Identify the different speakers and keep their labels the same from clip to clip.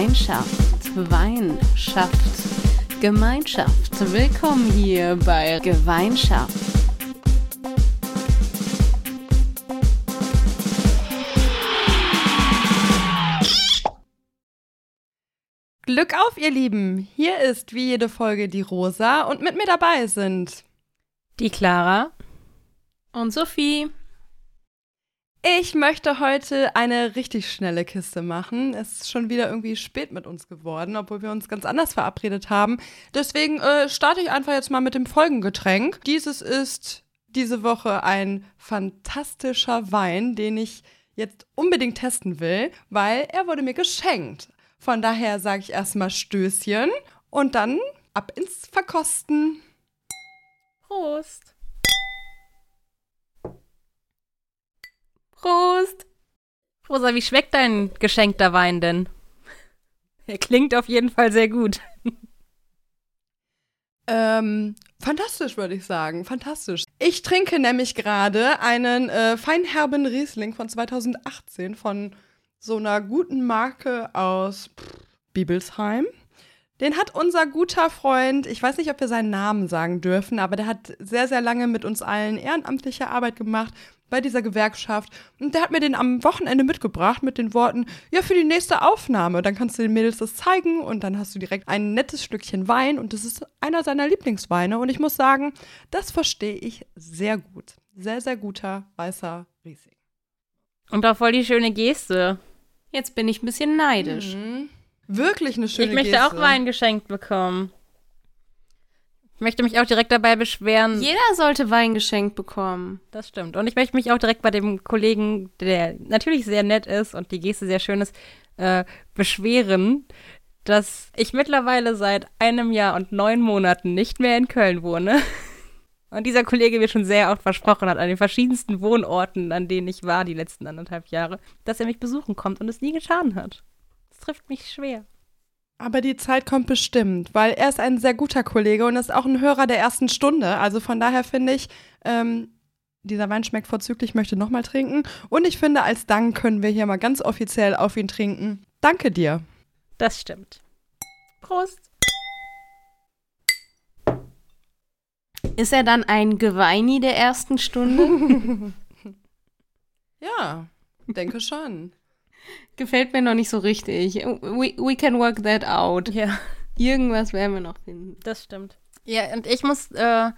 Speaker 1: Gemeinschaft, Wein schafft Gemeinschaft. Willkommen hier bei Gemeinschaft.
Speaker 2: Glück auf, ihr Lieben! Hier ist wie jede Folge die Rosa und mit mir dabei sind
Speaker 3: die Clara
Speaker 1: und Sophie.
Speaker 2: Ich möchte heute eine richtig schnelle Kiste machen. Es ist schon wieder irgendwie spät mit uns geworden, obwohl wir uns ganz anders verabredet haben. Deswegen äh, starte ich einfach jetzt mal mit dem Folgengetränk. Dieses ist diese Woche ein fantastischer Wein, den ich jetzt unbedingt testen will, weil er wurde mir geschenkt. Von daher sage ich erstmal Stößchen und dann ab ins Verkosten.
Speaker 3: Prost.
Speaker 1: Prost!
Speaker 3: Rosa, wie schmeckt dein geschenkter Wein denn? Er klingt auf jeden Fall sehr gut.
Speaker 2: Ähm, fantastisch, würde ich sagen. Fantastisch. Ich trinke nämlich gerade einen äh, feinherben Riesling von 2018 von so einer guten Marke aus pff, Bibelsheim. Den hat unser guter Freund, ich weiß nicht, ob wir seinen Namen sagen dürfen, aber der hat sehr, sehr lange mit uns allen ehrenamtliche Arbeit gemacht bei dieser Gewerkschaft. Und der hat mir den am Wochenende mitgebracht mit den Worten, ja, für die nächste Aufnahme. Dann kannst du den Mädels das zeigen und dann hast du direkt ein nettes Stückchen Wein und das ist einer seiner Lieblingsweine. Und ich muss sagen, das verstehe ich sehr gut. Sehr, sehr guter weißer Riesling.
Speaker 3: Und auch voll die schöne Geste.
Speaker 1: Jetzt bin ich ein bisschen neidisch.
Speaker 2: Mhm. Wirklich eine schöne
Speaker 3: Ich möchte
Speaker 2: Geste.
Speaker 3: auch Wein geschenkt bekommen. Ich möchte mich auch direkt dabei beschweren.
Speaker 1: Jeder sollte Wein geschenkt bekommen.
Speaker 3: Das stimmt. Und ich möchte mich auch direkt bei dem Kollegen, der natürlich sehr nett ist und die Geste sehr schön ist, äh, beschweren, dass ich mittlerweile seit einem Jahr und neun Monaten nicht mehr in Köln wohne. Und dieser Kollege mir schon sehr oft versprochen hat, an den verschiedensten Wohnorten, an denen ich war die letzten anderthalb Jahre, dass er mich besuchen kommt und es nie getan hat. Das trifft mich schwer.
Speaker 2: Aber die Zeit kommt bestimmt, weil er ist ein sehr guter Kollege und ist auch ein Hörer der ersten Stunde. Also von daher finde ich, ähm, dieser Wein schmeckt vorzüglich, möchte nochmal trinken. Und ich finde, als Dank können wir hier mal ganz offiziell auf ihn trinken. Danke dir.
Speaker 3: Das stimmt. Prost.
Speaker 1: Ist er dann ein Geweini der ersten Stunde?
Speaker 2: Ja, denke schon.
Speaker 1: Gefällt mir noch nicht so richtig. We, we can work that out.
Speaker 3: Ja,
Speaker 1: Irgendwas werden wir noch finden.
Speaker 3: das stimmt. Ja, und ich muss äh,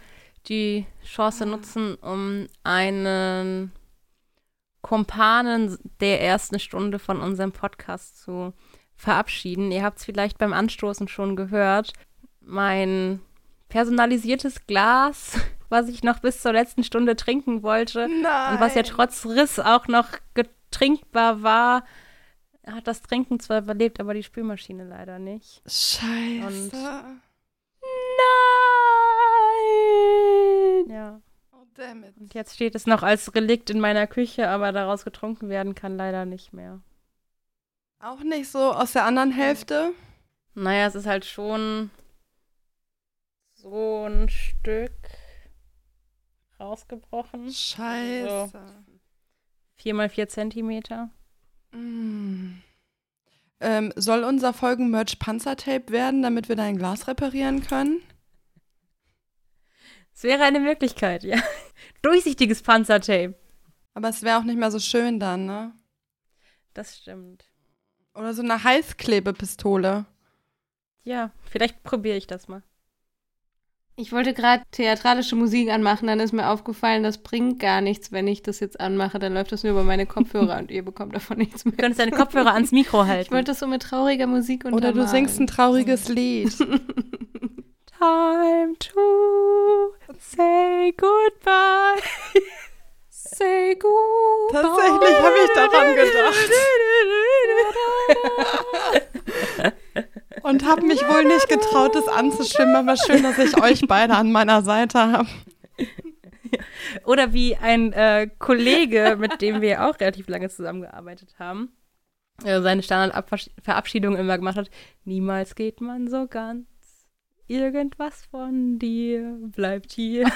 Speaker 3: die Chance nutzen, um einen Kumpanen der ersten Stunde von unserem Podcast zu verabschieden. Ihr habt es vielleicht beim Anstoßen schon gehört. Mein personalisiertes Glas, was ich noch bis zur letzten Stunde trinken wollte
Speaker 2: Nein.
Speaker 3: und was ja trotz Riss auch noch getrinkbar war, hat das Trinken zwar überlebt, aber die Spülmaschine leider nicht.
Speaker 2: Scheiße.
Speaker 3: Und-
Speaker 1: Nein!
Speaker 3: Ja.
Speaker 2: oh, damn it.
Speaker 3: Und jetzt steht es noch als Relikt in meiner Küche, aber daraus getrunken werden kann leider nicht mehr.
Speaker 2: Auch nicht so aus der anderen Hälfte.
Speaker 3: Naja, es ist halt schon so ein Stück rausgebrochen.
Speaker 2: Scheiße.
Speaker 3: Vier mal vier Zentimeter.
Speaker 2: Mm. Ähm, soll unser Folgenmerch Panzertape werden, damit wir dein Glas reparieren können?
Speaker 3: Es wäre eine Möglichkeit, ja. Durchsichtiges Panzertape.
Speaker 2: Aber es wäre auch nicht mehr so schön dann, ne?
Speaker 3: Das stimmt.
Speaker 2: Oder so eine Heißklebepistole.
Speaker 3: Ja, vielleicht probiere ich das mal.
Speaker 1: Ich wollte gerade theatralische Musik anmachen, dann ist mir aufgefallen, das bringt gar nichts, wenn ich das jetzt anmache. Dann läuft das nur über meine Kopfhörer und ihr bekommt davon nichts mehr.
Speaker 3: Du könntest deine Kopfhörer ans Mikro halten.
Speaker 1: Ich wollte das so mit trauriger Musik
Speaker 2: Oder
Speaker 1: untermalen.
Speaker 2: du singst ein trauriges Lied.
Speaker 3: Time to say goodbye.
Speaker 1: Say goodbye.
Speaker 2: Tatsächlich habe ich daran gedacht. Und habe mich wohl nicht getraut, das anzustimmen. Aber schön, dass ich euch beide an meiner Seite habe.
Speaker 3: Oder wie ein äh, Kollege, mit dem wir auch relativ lange zusammengearbeitet haben, äh, seine Standardverabschiedung immer gemacht hat. Niemals geht man so ganz. Irgendwas von dir bleibt hier.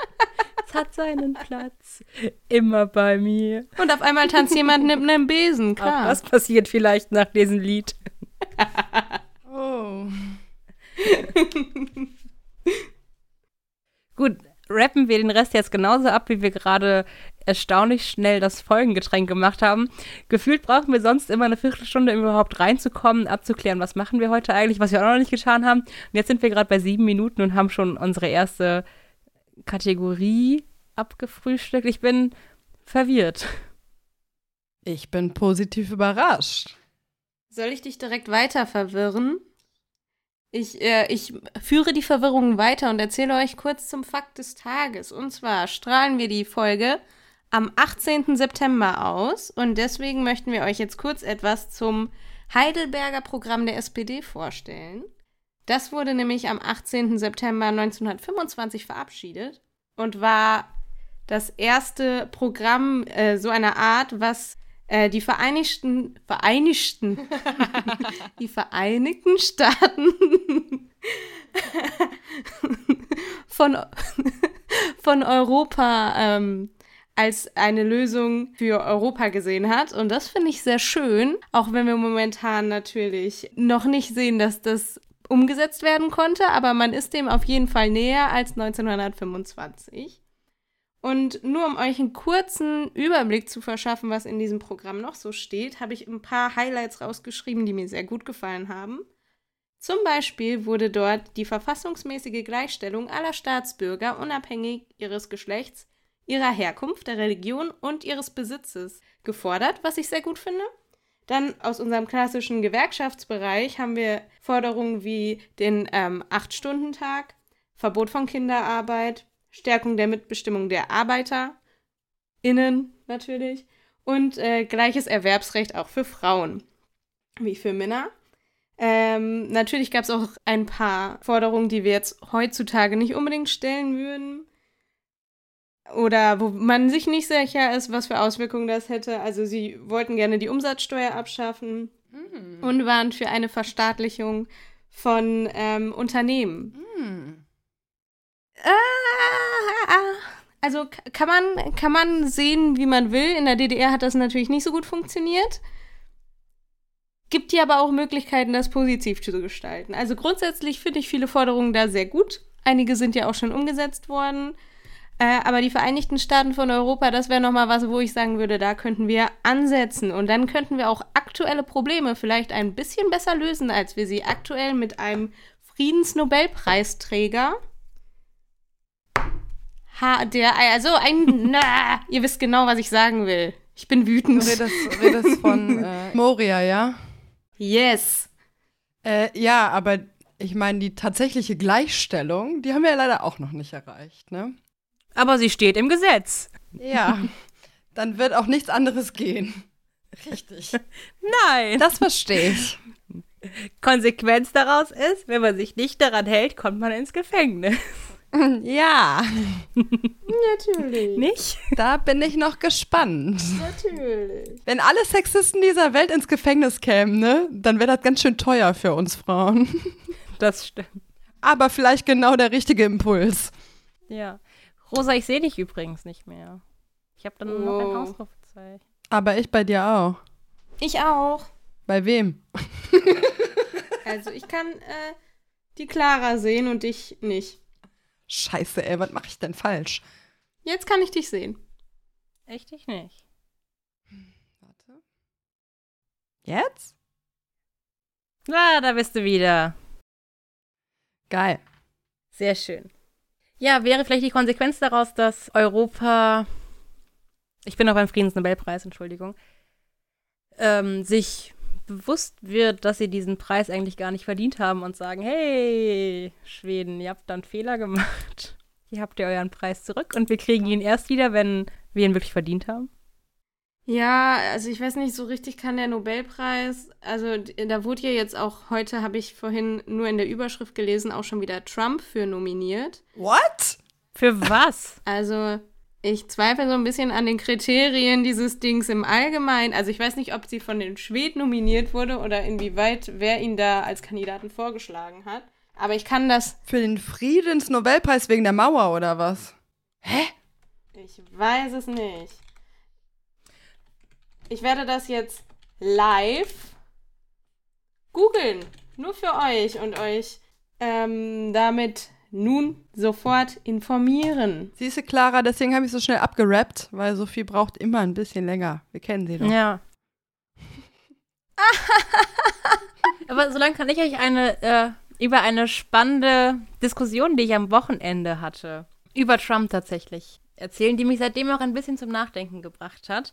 Speaker 3: es hat seinen Platz immer bei mir.
Speaker 1: Und auf einmal tanzt jemand neben einem Besen,
Speaker 3: Auch
Speaker 1: klar.
Speaker 3: das passiert vielleicht nach diesem Lied.
Speaker 2: Oh.
Speaker 3: Gut, rappen wir den Rest jetzt genauso ab, wie wir gerade erstaunlich schnell das Folgengetränk gemacht haben. Gefühlt brauchen wir sonst immer eine Viertelstunde, um überhaupt reinzukommen, abzuklären, was machen wir heute eigentlich, was wir auch noch nicht getan haben. Und jetzt sind wir gerade bei sieben Minuten und haben schon unsere erste Kategorie abgefrühstückt. Ich bin verwirrt.
Speaker 2: Ich bin positiv überrascht.
Speaker 1: Soll ich dich direkt weiter verwirren? Ich, äh, ich führe die Verwirrung weiter und erzähle euch kurz zum Fakt des Tages. Und zwar strahlen wir die Folge am 18. September aus und deswegen möchten wir euch jetzt kurz etwas zum Heidelberger Programm der SPD vorstellen. Das wurde nämlich am 18. September 1925 verabschiedet und war das erste Programm äh, so einer Art, was äh, die Vereinigten, Vereinigten, die Vereinigten Staaten von, von Europa ähm, als eine Lösung für Europa gesehen hat. Und das finde ich sehr schön, auch wenn wir momentan natürlich noch nicht sehen, dass das umgesetzt werden konnte, aber man ist dem auf jeden Fall näher als 1925. Und nur um euch einen kurzen Überblick zu verschaffen, was in diesem Programm noch so steht, habe ich ein paar Highlights rausgeschrieben, die mir sehr gut gefallen haben. Zum Beispiel wurde dort die verfassungsmäßige Gleichstellung aller Staatsbürger unabhängig ihres Geschlechts, ihrer Herkunft, der Religion und ihres Besitzes gefordert, was ich sehr gut finde. Dann aus unserem klassischen Gewerkschaftsbereich haben wir Forderungen wie den ähm, Acht-Stunden-Tag, Verbot von Kinderarbeit, Stärkung der Mitbestimmung der ArbeiterInnen natürlich und äh, gleiches Erwerbsrecht auch für Frauen wie für Männer. Ähm, natürlich gab es auch ein paar Forderungen, die wir jetzt heutzutage nicht unbedingt stellen würden. Oder wo man sich nicht sicher ist, was für Auswirkungen das hätte. Also sie wollten gerne die Umsatzsteuer abschaffen
Speaker 2: Mm.
Speaker 1: und waren für eine Verstaatlichung von ähm, Unternehmen.
Speaker 2: Mm.
Speaker 1: Ah, Also kann man, kann man sehen, wie man will. In der DDR hat das natürlich nicht so gut funktioniert. Gibt dir aber auch Möglichkeiten, das positiv zu gestalten. Also grundsätzlich finde ich viele Forderungen da sehr gut. Einige sind ja auch schon umgesetzt worden. Äh, aber die Vereinigten Staaten von Europa, das wäre nochmal was, wo ich sagen würde, da könnten wir ansetzen. Und dann könnten wir auch aktuelle Probleme vielleicht ein bisschen besser lösen, als wir sie aktuell mit einem Friedensnobelpreisträger Ha, der, also ein, na, ihr wisst genau, was ich sagen will. Ich bin
Speaker 2: Du
Speaker 1: wütend.
Speaker 2: redest, redest von äh, Moria, ja?
Speaker 1: Yes.
Speaker 2: Äh, ja, aber ich meine, die tatsächliche Gleichstellung, die haben wir ja leider auch noch nicht erreicht, ne?
Speaker 3: Aber sie steht im Gesetz.
Speaker 2: Ja. Dann wird auch nichts anderes gehen. Richtig.
Speaker 3: Nein.
Speaker 2: Das verstehe ich.
Speaker 3: Konsequenz daraus ist, wenn man sich nicht daran hält, kommt man ins Gefängnis.
Speaker 2: Ja,
Speaker 1: Natürlich.
Speaker 3: Nicht?
Speaker 2: da bin ich noch gespannt.
Speaker 1: Natürlich.
Speaker 2: Wenn alle Sexisten dieser Welt ins Gefängnis kämen, ne, dann wäre das ganz schön teuer für uns Frauen.
Speaker 3: Das stimmt.
Speaker 2: Aber vielleicht genau der richtige Impuls.
Speaker 3: Ja. Rosa, ich sehe dich übrigens nicht mehr. Ich habe dann noch ein
Speaker 1: Oh.
Speaker 3: Ausrufezeichen.
Speaker 2: Aber ich bei dir auch.
Speaker 1: Ich auch.
Speaker 2: Bei wem?
Speaker 1: Also ich kann äh, die Clara sehen und dich nicht.
Speaker 2: Scheiße, ey, was mache ich denn falsch?
Speaker 1: Jetzt kann ich dich sehen.
Speaker 3: Echt ich nicht.
Speaker 2: Warte. Jetzt?
Speaker 3: Ah, da bist du wieder.
Speaker 2: Geil.
Speaker 3: Sehr schön. Ja, wäre vielleicht die Konsequenz daraus, dass Europa, ich bin auch beim Friedensnobelpreis, Entschuldigung, ähm, sich bewusst wird, dass sie diesen Preis eigentlich gar nicht verdient haben und sagen, hey, Schweden, ihr habt da einen Fehler gemacht. Hier habt ihr euren Preis zurück und wir kriegen ihn erst wieder, wenn wir ihn wirklich verdient haben.
Speaker 1: Ja, also ich weiß nicht, so richtig kann der Nobelpreis, also da wurde ja jetzt auch, heute habe ich vorhin nur in der Überschrift gelesen, auch schon wieder Trump für nominiert.
Speaker 2: What?
Speaker 3: Für was?
Speaker 1: Also ich zweifle so ein bisschen an den Kriterien dieses Dings im Allgemeinen. Also ich weiß nicht, ob sie von den Schweden nominiert wurde oder inwieweit wer ihn da als Kandidaten vorgeschlagen hat. Aber ich kann das,
Speaker 2: Für den Friedensnobelpreis wegen der Mauer oder was? Hä?
Speaker 1: ich weiß es nicht. Ich werde das jetzt live googeln. Nur für euch und euch ähm, damit nun sofort informieren.
Speaker 2: Siehst du, Clara, deswegen habe ich so schnell abgerappt, weil Sophie braucht immer ein bisschen länger. Wir kennen sie doch.
Speaker 3: Ja. Aber solange kann ich euch eine äh, über eine spannende Diskussion, die ich am Wochenende hatte, über Trump tatsächlich erzählen, die mich seitdem auch ein bisschen zum Nachdenken gebracht hat.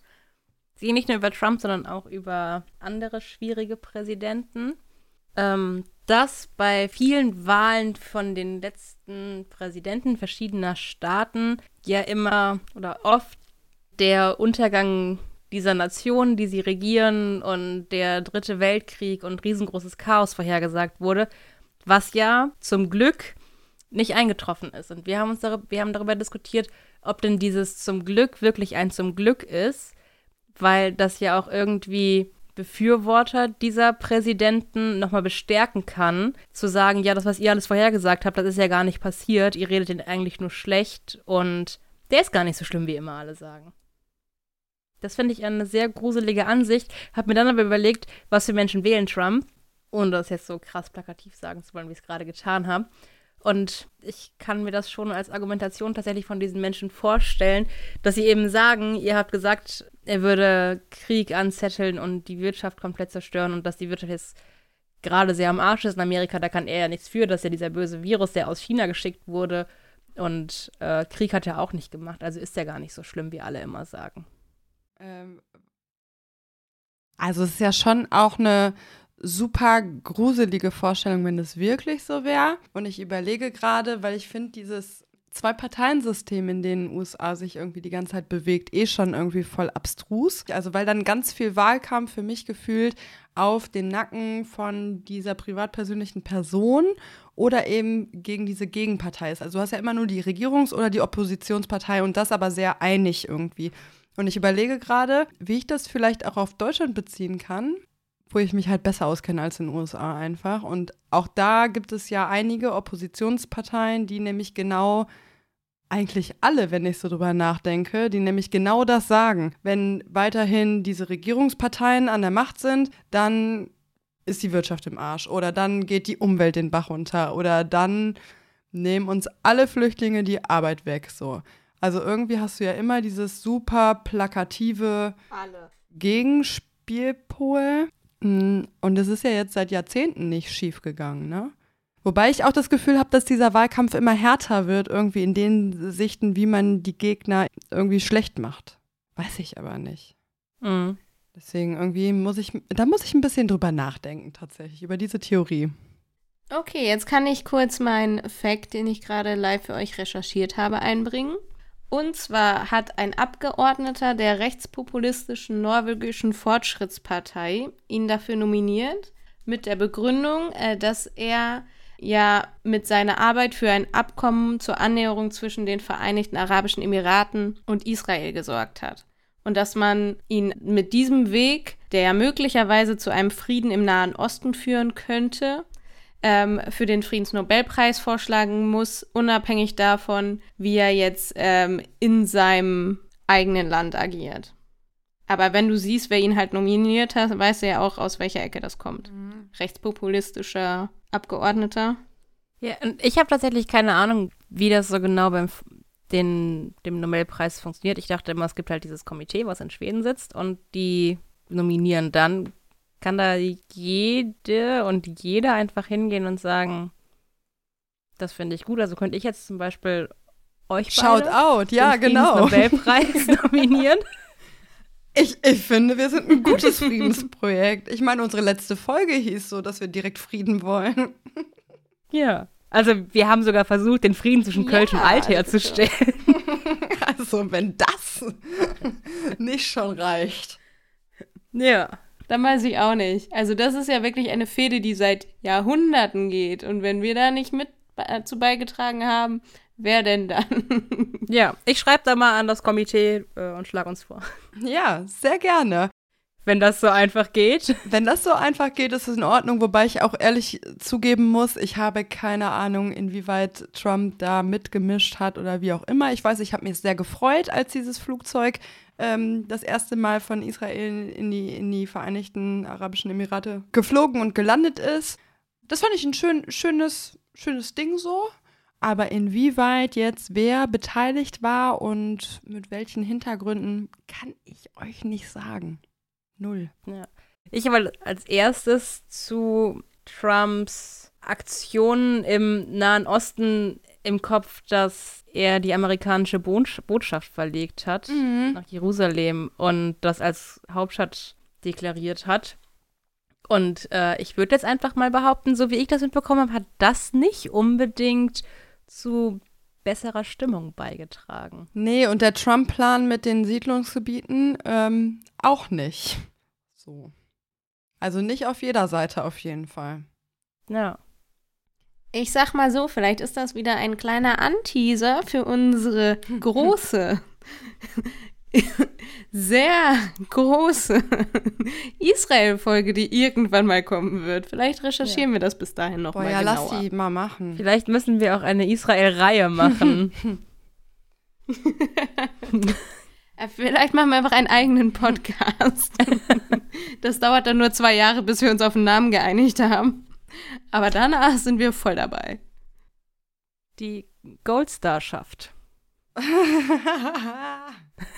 Speaker 3: Sie nicht nur über Trump, sondern auch über andere schwierige Präsidenten. Ähm, dass bei vielen Wahlen von den letzten Präsidenten verschiedener Staaten ja immer oder oft der Untergang dieser Nation, die sie regieren und der dritte Weltkrieg und riesengroßes Chaos vorhergesagt wurde, was ja zum Glück nicht eingetroffen ist. Und wir haben uns darüber, wir haben darüber diskutiert, ob denn dieses zum Glück wirklich ein zum Glück ist, weil das ja auch irgendwie Befürworter dieser Präsidenten nochmal bestärken kann, zu sagen, ja, das, was ihr alles vorhergesagt habt, das ist ja gar nicht passiert, ihr redet ihn eigentlich nur schlecht und der ist gar nicht so schlimm, wie immer alle sagen. Das finde ich eine sehr gruselige Ansicht. Hab mir dann aber überlegt, was für Menschen wählen Trump, ohne das jetzt so krass plakativ sagen zu wollen, wie ich es gerade getan habe. Und ich kann mir das schon als Argumentation tatsächlich von diesen Menschen vorstellen, dass sie eben sagen, ihr habt gesagt, er würde Krieg anzetteln und die Wirtschaft komplett zerstören und dass die Wirtschaft jetzt gerade sehr am Arsch ist in Amerika, da kann er ja nichts für, dass ja dieser böse Virus, der aus China geschickt wurde und äh, Krieg hat er auch nicht gemacht. Also ist er gar nicht so schlimm, wie alle immer sagen.
Speaker 2: Ähm, also es ist ja schon auch eine super gruselige Vorstellung, wenn es wirklich so wäre. Und ich überlege gerade, weil ich finde dieses Zwei-Parteien-System, in den USA sich irgendwie die ganze Zeit bewegt, eh schon irgendwie voll abstrus. Also weil dann ganz viel Wahlkampf für mich gefühlt auf den Nacken von dieser privatpersönlichen Person oder eben gegen diese Gegenpartei ist. Also du hast ja immer nur die Regierungs- oder die Oppositionspartei und das aber sehr einig irgendwie. Und ich überlege gerade, wie ich das vielleicht auch auf Deutschland beziehen kann, wo ich mich halt besser auskenne als in den USA einfach. Und auch da gibt es ja einige Oppositionsparteien, die nämlich genau, eigentlich alle, wenn ich so drüber nachdenke, die nämlich genau das sagen. Wenn weiterhin diese Regierungsparteien an der Macht sind, dann ist die Wirtschaft im Arsch oder dann geht die Umwelt den Bach runter oder dann nehmen uns alle Flüchtlinge die Arbeit weg, so. Also irgendwie hast du ja immer dieses super plakative
Speaker 1: Alle.
Speaker 2: Gegenspielpol. Und es ist ja jetzt seit Jahrzehnten nicht schief gegangen, ne? Wobei ich auch das Gefühl habe, dass dieser Wahlkampf immer härter wird, irgendwie in den Sichten, wie man die Gegner irgendwie schlecht macht. Weiß ich aber nicht.
Speaker 3: Mhm.
Speaker 2: Deswegen irgendwie muss ich, da muss ich ein bisschen drüber nachdenken, tatsächlich, über diese Theorie.
Speaker 1: Okay, jetzt kann ich kurz meinen Fact, den ich gerade live für euch recherchiert habe, einbringen. Und zwar hat ein Abgeordneter der rechtspopulistischen norwegischen Fortschrittspartei ihn dafür nominiert, mit der Begründung, äh, dass er ja mit seiner Arbeit für ein Abkommen zur Annäherung zwischen den Vereinigten Arabischen Emiraten und Israel gesorgt hat. Und dass man ihn mit diesem Weg, der ja möglicherweise zu einem Frieden im Nahen Osten führen könnte, ähm, für den Friedensnobelpreis vorschlagen muss, unabhängig davon, wie er jetzt ähm, in seinem eigenen Land agiert. Aber wenn du siehst, wer ihn halt nominiert hat, weißt du ja auch, aus welcher Ecke das kommt.
Speaker 3: Mhm.
Speaker 1: Rechtspopulistischer Abgeordneter.
Speaker 3: Ja, und ich habe tatsächlich keine Ahnung, wie das so genau beim den, dem Nobelpreis funktioniert. Ich dachte immer, es gibt halt dieses Komitee, was in Schweden sitzt und die nominieren dann. Kann da jede und jeder einfach hingehen und sagen, das finde ich gut. Also könnte ich jetzt zum Beispiel euch
Speaker 2: Shout
Speaker 3: beide
Speaker 2: out, ja,
Speaker 3: den
Speaker 2: genau.
Speaker 3: Friedensnobelpreis nominieren.
Speaker 2: Ich, ich finde, wir sind ein gutes Friedensprojekt. Ich meine, unsere letzte Folge hieß so, dass wir direkt Frieden wollen.
Speaker 3: Ja. Also wir haben sogar versucht, den Frieden zwischen Kölsch
Speaker 1: Ja,
Speaker 3: und Alt herzustellen.
Speaker 2: Also, wenn das nicht schon reicht.
Speaker 3: Ja.
Speaker 1: Dann weiß ich auch nicht. Also das ist ja wirklich eine Fehde, die seit Jahrhunderten geht. Und wenn wir da nicht mit dazu beigetragen haben, wer denn dann?
Speaker 3: Ja, ich schreibe da mal an das Komitee äh, und schlag uns vor.
Speaker 2: Ja, sehr gerne.
Speaker 3: Wenn das so einfach geht.
Speaker 2: Wenn das so einfach geht, ist es in Ordnung, wobei ich auch ehrlich zugeben muss, ich habe keine Ahnung, inwieweit Trump da mitgemischt hat oder wie auch immer. Ich weiß, ich habe mich sehr gefreut, als dieses Flugzeug ähm, das erste Mal von Israel in die, in die Vereinigten Arabischen Emirate geflogen und gelandet ist. Das fand ich ein schön, schönes, schönes Ding so. Aber inwieweit jetzt wer beteiligt war und mit welchen Hintergründen, kann ich euch nicht sagen. Null.
Speaker 3: Ja. Ich habe als erstes zu Trumps Aktionen im Nahen Osten im Kopf, dass er die amerikanische Bo Botschaft verlegt hat
Speaker 2: Mhm.
Speaker 3: nach Jerusalem und das als Hauptstadt deklariert hat. Und äh, ich würde jetzt einfach mal behaupten, so wie ich das mitbekommen habe, hat das nicht unbedingt zu besserer Stimmung beigetragen.
Speaker 2: Nee, und der Trump-Plan mit den Siedlungsgebieten ähm, auch nicht. So. Also nicht auf jeder Seite auf jeden Fall.
Speaker 3: Ja.
Speaker 1: Ich sag mal so, vielleicht ist das wieder ein kleiner Anteaser für unsere große, sehr große Israel-Folge, die irgendwann mal kommen wird. Vielleicht recherchieren wir das bis dahin noch
Speaker 2: Boah,
Speaker 1: mal
Speaker 2: ja,
Speaker 1: genauer.
Speaker 2: lass die mal machen.
Speaker 3: Vielleicht müssen wir auch eine Israel-Reihe machen.
Speaker 1: Äh, Vielleicht machen wir einfach einen eigenen Podcast. das dauert dann nur zwei Jahre, bis wir uns auf einen Namen geeinigt haben. Aber danach sind wir voll dabei.
Speaker 3: Die Goldstar-Schaft.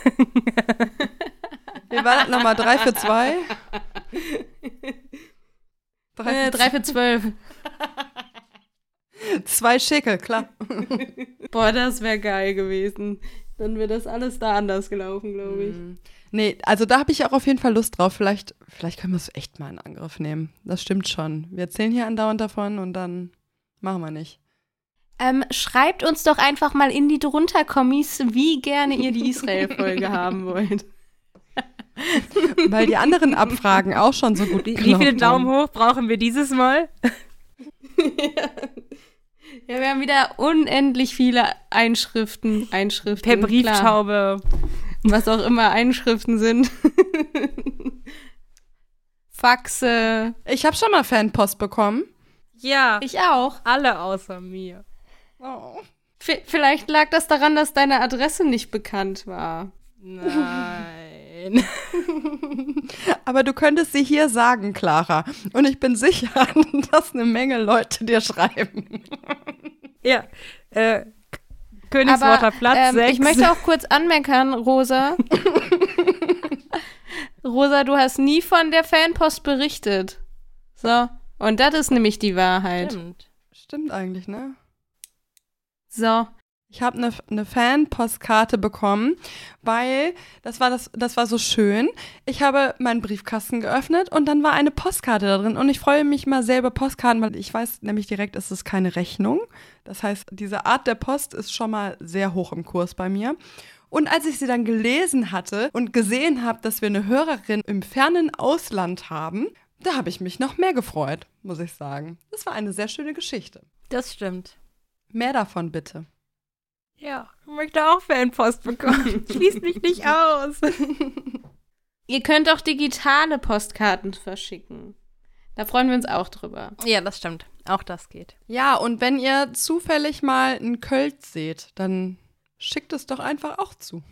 Speaker 2: Wie war das nochmal? Drei für zwei?
Speaker 1: Äh, drei für zwölf.
Speaker 2: Zwei Schickel, klar.
Speaker 1: Boah, das wäre geil gewesen. Dann wäre das alles da anders gelaufen, glaube ich.
Speaker 2: Nee, also da habe ich auch auf jeden Fall Lust drauf. Vielleicht, vielleicht können wir es echt mal in Angriff nehmen. Das stimmt schon. Wir erzählen hier andauernd davon und dann machen wir nicht.
Speaker 1: Ähm, schreibt uns doch einfach mal in die drunter Kommis, wie gerne ihr die Israel-Folge haben wollt.
Speaker 2: Weil die anderen Abfragen auch schon so gut
Speaker 3: Wie, viele Daumen hoch brauchen wir dieses Mal?
Speaker 1: Ja, wir haben wieder unendlich viele Einschriften. Einschriften.
Speaker 3: Per
Speaker 1: klar.
Speaker 3: Brieftaube.
Speaker 1: Was auch immer Einschriften sind. Faxe.
Speaker 2: Ich habe schon mal Fanpost bekommen.
Speaker 3: Ja,
Speaker 1: Ich auch.
Speaker 3: alle außer mir.
Speaker 2: Oh.
Speaker 1: V vielleicht lag das daran, dass deine Adresse nicht bekannt war.
Speaker 3: Nein.
Speaker 2: Aber du könntest sie hier sagen, Clara. Und ich bin sicher, dass eine Menge Leute dir schreiben.
Speaker 3: ja, äh, Königsworter Platz
Speaker 1: ähm,
Speaker 3: 6.
Speaker 1: ich möchte auch kurz anmeckern, Rosa. Rosa, du hast nie von der Fanpost berichtet. So. Und das ist nämlich die Wahrheit.
Speaker 3: Stimmt.
Speaker 2: Stimmt eigentlich, ne?
Speaker 1: So.
Speaker 2: Ich habe eine ne Fan-Postkarte bekommen, weil das war das, das war so schön. Ich habe meinen Briefkasten geöffnet und dann war eine Postkarte da drin. Und ich freue mich mal selber Postkarten, weil ich weiß nämlich direkt, es ist keine Rechnung. Das heißt, diese Art der Post ist schon mal sehr hoch im Kurs bei mir. Und als ich sie dann gelesen hatte und gesehen habe, dass wir eine Hörerin im fernen Ausland haben, da habe ich mich noch mehr gefreut, muss ich sagen. Das war eine sehr schöne Geschichte.
Speaker 3: Das stimmt.
Speaker 2: Mehr davon bitte.
Speaker 3: Ja, ich möchte auch Fanpost bekommen. Schließt mich nicht aus.
Speaker 1: Ihr könnt auch digitale Postkarten verschicken. Da freuen wir uns auch drüber.
Speaker 3: Ja, das stimmt. Auch das geht.
Speaker 2: Ja, und wenn ihr zufällig mal einen Költ seht, dann schickt es doch einfach auch zu.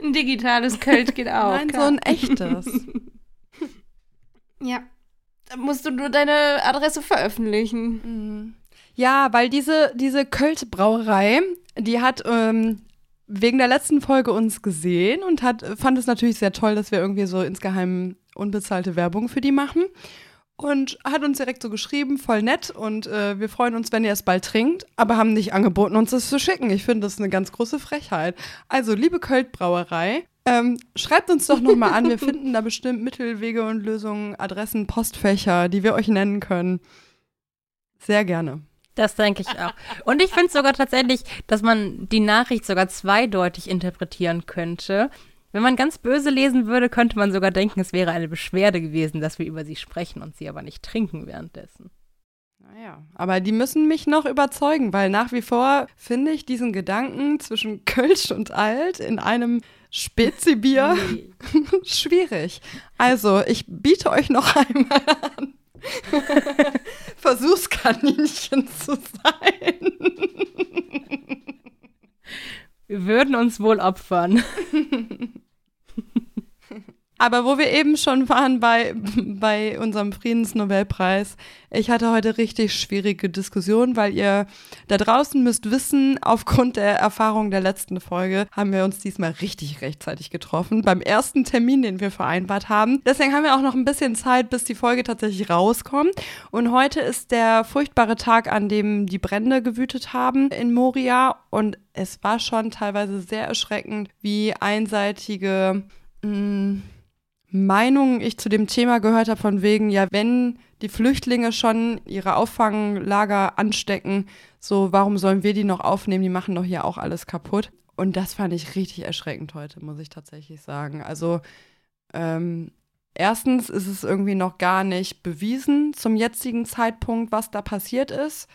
Speaker 1: Ein digitales Költ geht auch.
Speaker 2: Nein, so ein echtes.
Speaker 1: Ja. Da musst du nur deine Adresse veröffentlichen.
Speaker 2: Mhm. ja, weil diese, diese Költ-Brauerei, die hat ähm, wegen der letzten Folge uns gesehen und hat, fand es natürlich sehr toll, dass wir irgendwie so insgeheim unbezahlte Werbung für die machen. Und hat uns direkt so geschrieben, voll nett und äh, wir freuen uns, wenn ihr es bald trinkt, aber haben nicht angeboten, uns das zu schicken. Ich finde das eine ganz große Frechheit. Also, liebe Költ-Brauerei, ähm, schreibt uns doch nochmal an. Wir finden da bestimmt Mittelwege und Lösungen, Adressen, Postfächer, die wir euch nennen können. Sehr gerne.
Speaker 3: Das denke ich auch. Und ich finde sogar tatsächlich, dass man die Nachricht sogar zweideutig interpretieren könnte. Wenn man ganz böse lesen würde, könnte man sogar denken, es wäre eine Beschwerde gewesen, dass wir über sie sprechen und sie aber nicht trinken währenddessen.
Speaker 2: Naja, aber die müssen mich noch überzeugen, weil nach wie vor finde ich diesen Gedanken zwischen Kölsch und Alt in einem Spezibier
Speaker 3: Nee.
Speaker 2: schwierig. Also, ich biete euch noch einmal an, Versuchskaninchen zu sein.
Speaker 3: Wir würden uns wohl opfern.
Speaker 2: Aber wo wir eben schon waren bei, bei unserem Friedensnobelpreis, ich hatte heute richtig schwierige Diskussionen, weil ihr da draußen müsst wissen, aufgrund der Erfahrung der letzten Folge haben wir uns diesmal richtig rechtzeitig getroffen, beim ersten Termin, den wir vereinbart haben. Deswegen haben wir auch noch ein bisschen Zeit, bis die Folge tatsächlich rauskommt. Und heute ist der furchtbare Tag, an dem die Brände gewütet haben in Moria. Und es war schon teilweise sehr erschreckend, wie einseitige... Mh, Meinungen ich zu dem Thema gehört habe, von wegen, ja, wenn die Flüchtlinge schon ihre Auffanglager anstecken, so, warum sollen wir die noch aufnehmen? Die machen doch hier auch alles kaputt. Und das fand ich richtig erschreckend heute, muss ich tatsächlich sagen. Also, ähm, erstens ist es irgendwie noch gar nicht bewiesen zum jetzigen Zeitpunkt, was da passiert ist.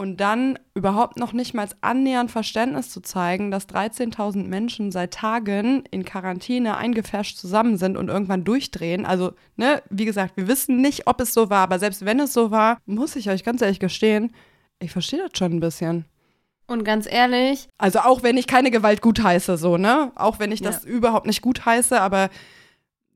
Speaker 2: Und dann überhaupt noch nicht mal annähernd Verständnis zu zeigen, dass 13.000 Menschen seit Tagen in Quarantäne eingefärscht zusammen sind und irgendwann durchdrehen. Also, ne, wie gesagt, wir wissen nicht, ob es so war, aber selbst wenn es so war, muss ich euch ganz ehrlich gestehen, ich verstehe das schon ein bisschen.
Speaker 1: Und ganz ehrlich,
Speaker 2: Also auch wenn ich keine Gewalt gutheiße, so, ne? Auch wenn ich das überhaupt nicht gutheiße, aber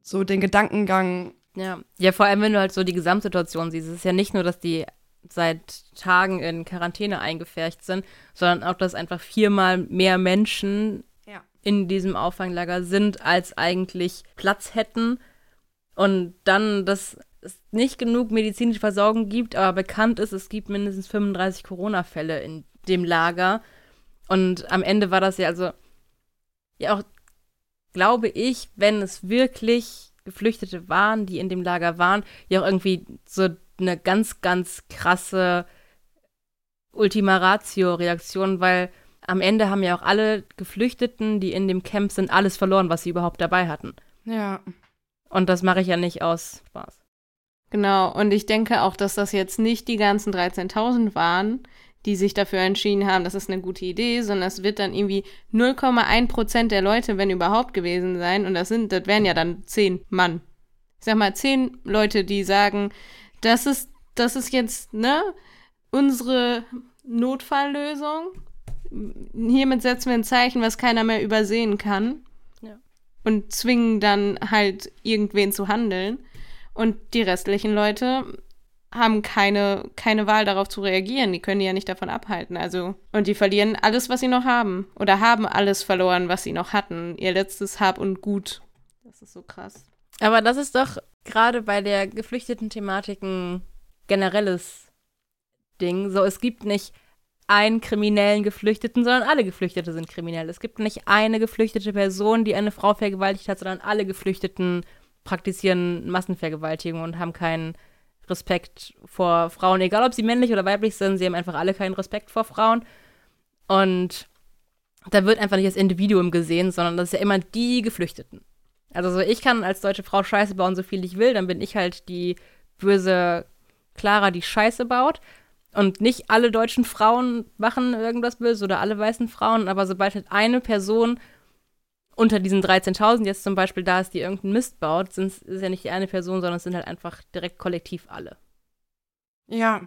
Speaker 2: so den Gedankengang,
Speaker 3: Ja. ja, vor allem, wenn du halt so die Gesamtsituation siehst. Es ist ja nicht nur, dass die seit Tagen in Quarantäne eingefärcht sind, sondern auch, dass einfach viermal mehr Menschen
Speaker 2: Ja.
Speaker 3: in diesem Auffanglager sind, als eigentlich Platz hätten. Und dann, dass es nicht genug medizinische Versorgung gibt, aber bekannt ist, es gibt mindestens 35 Corona-Fälle in dem Lager. Und am Ende war das ja also, ja auch, glaube ich, wenn es wirklich Geflüchtete waren, die in dem Lager waren, ja auch irgendwie so eine ganz, ganz krasse Ultima Ratio-Reaktion, weil am Ende haben ja auch alle Geflüchteten, die in dem Camp sind, alles verloren, was sie überhaupt dabei hatten.
Speaker 2: ja.
Speaker 3: Und das mache ich ja nicht aus Spaß.
Speaker 1: genau. Und ich denke auch, dass das jetzt nicht die ganzen 13.000 waren, die sich dafür entschieden haben, das ist eine gute Idee, sondern es wird dann irgendwie 0,1 Prozent der Leute, wenn überhaupt gewesen sein. Und das sind, das wären ja dann zehn Mann. Ich sag mal, zehn Leute, die sagen, das ist, das ist jetzt, ne, unsere Notfalllösung. Hiermit setzen wir ein Zeichen, was keiner mehr übersehen kann.
Speaker 3: Ja.
Speaker 1: Und zwingen dann halt irgendwen zu handeln. Und die restlichen Leute haben keine, keine Wahl darauf zu reagieren. Die können die ja nicht davon abhalten. Also, und die verlieren alles, was sie noch haben. Oder haben alles verloren, was sie noch hatten. Ihr letztes Hab und Gut. Das ist so krass.
Speaker 3: Aber das ist doch gerade bei der geflüchteten Thematik ein generelles Ding. So, es gibt nicht einen kriminellen Geflüchteten, sondern alle Geflüchtete sind kriminell. Es gibt nicht eine geflüchtete Person, die eine Frau vergewaltigt hat, sondern alle Geflüchteten praktizieren Massenvergewaltigung und haben keinen Respekt vor Frauen, egal ob sie männlich oder weiblich sind. Sie haben einfach alle keinen Respekt vor Frauen. Und da wird einfach nicht das Individuum gesehen, sondern das ist ja immer die Geflüchteten. Also so, ich kann als deutsche Frau Scheiße bauen, so viel ich will, dann bin ich halt die böse Clara, die Scheiße baut. Und nicht alle deutschen Frauen machen irgendwas böse oder alle weißen Frauen, aber sobald halt eine Person unter diesen 13.000 jetzt zum Beispiel da ist, die irgendeinen Mist baut, sind ist ja nicht die eine Person, sondern es sind halt einfach direkt kollektiv alle.
Speaker 2: Ja.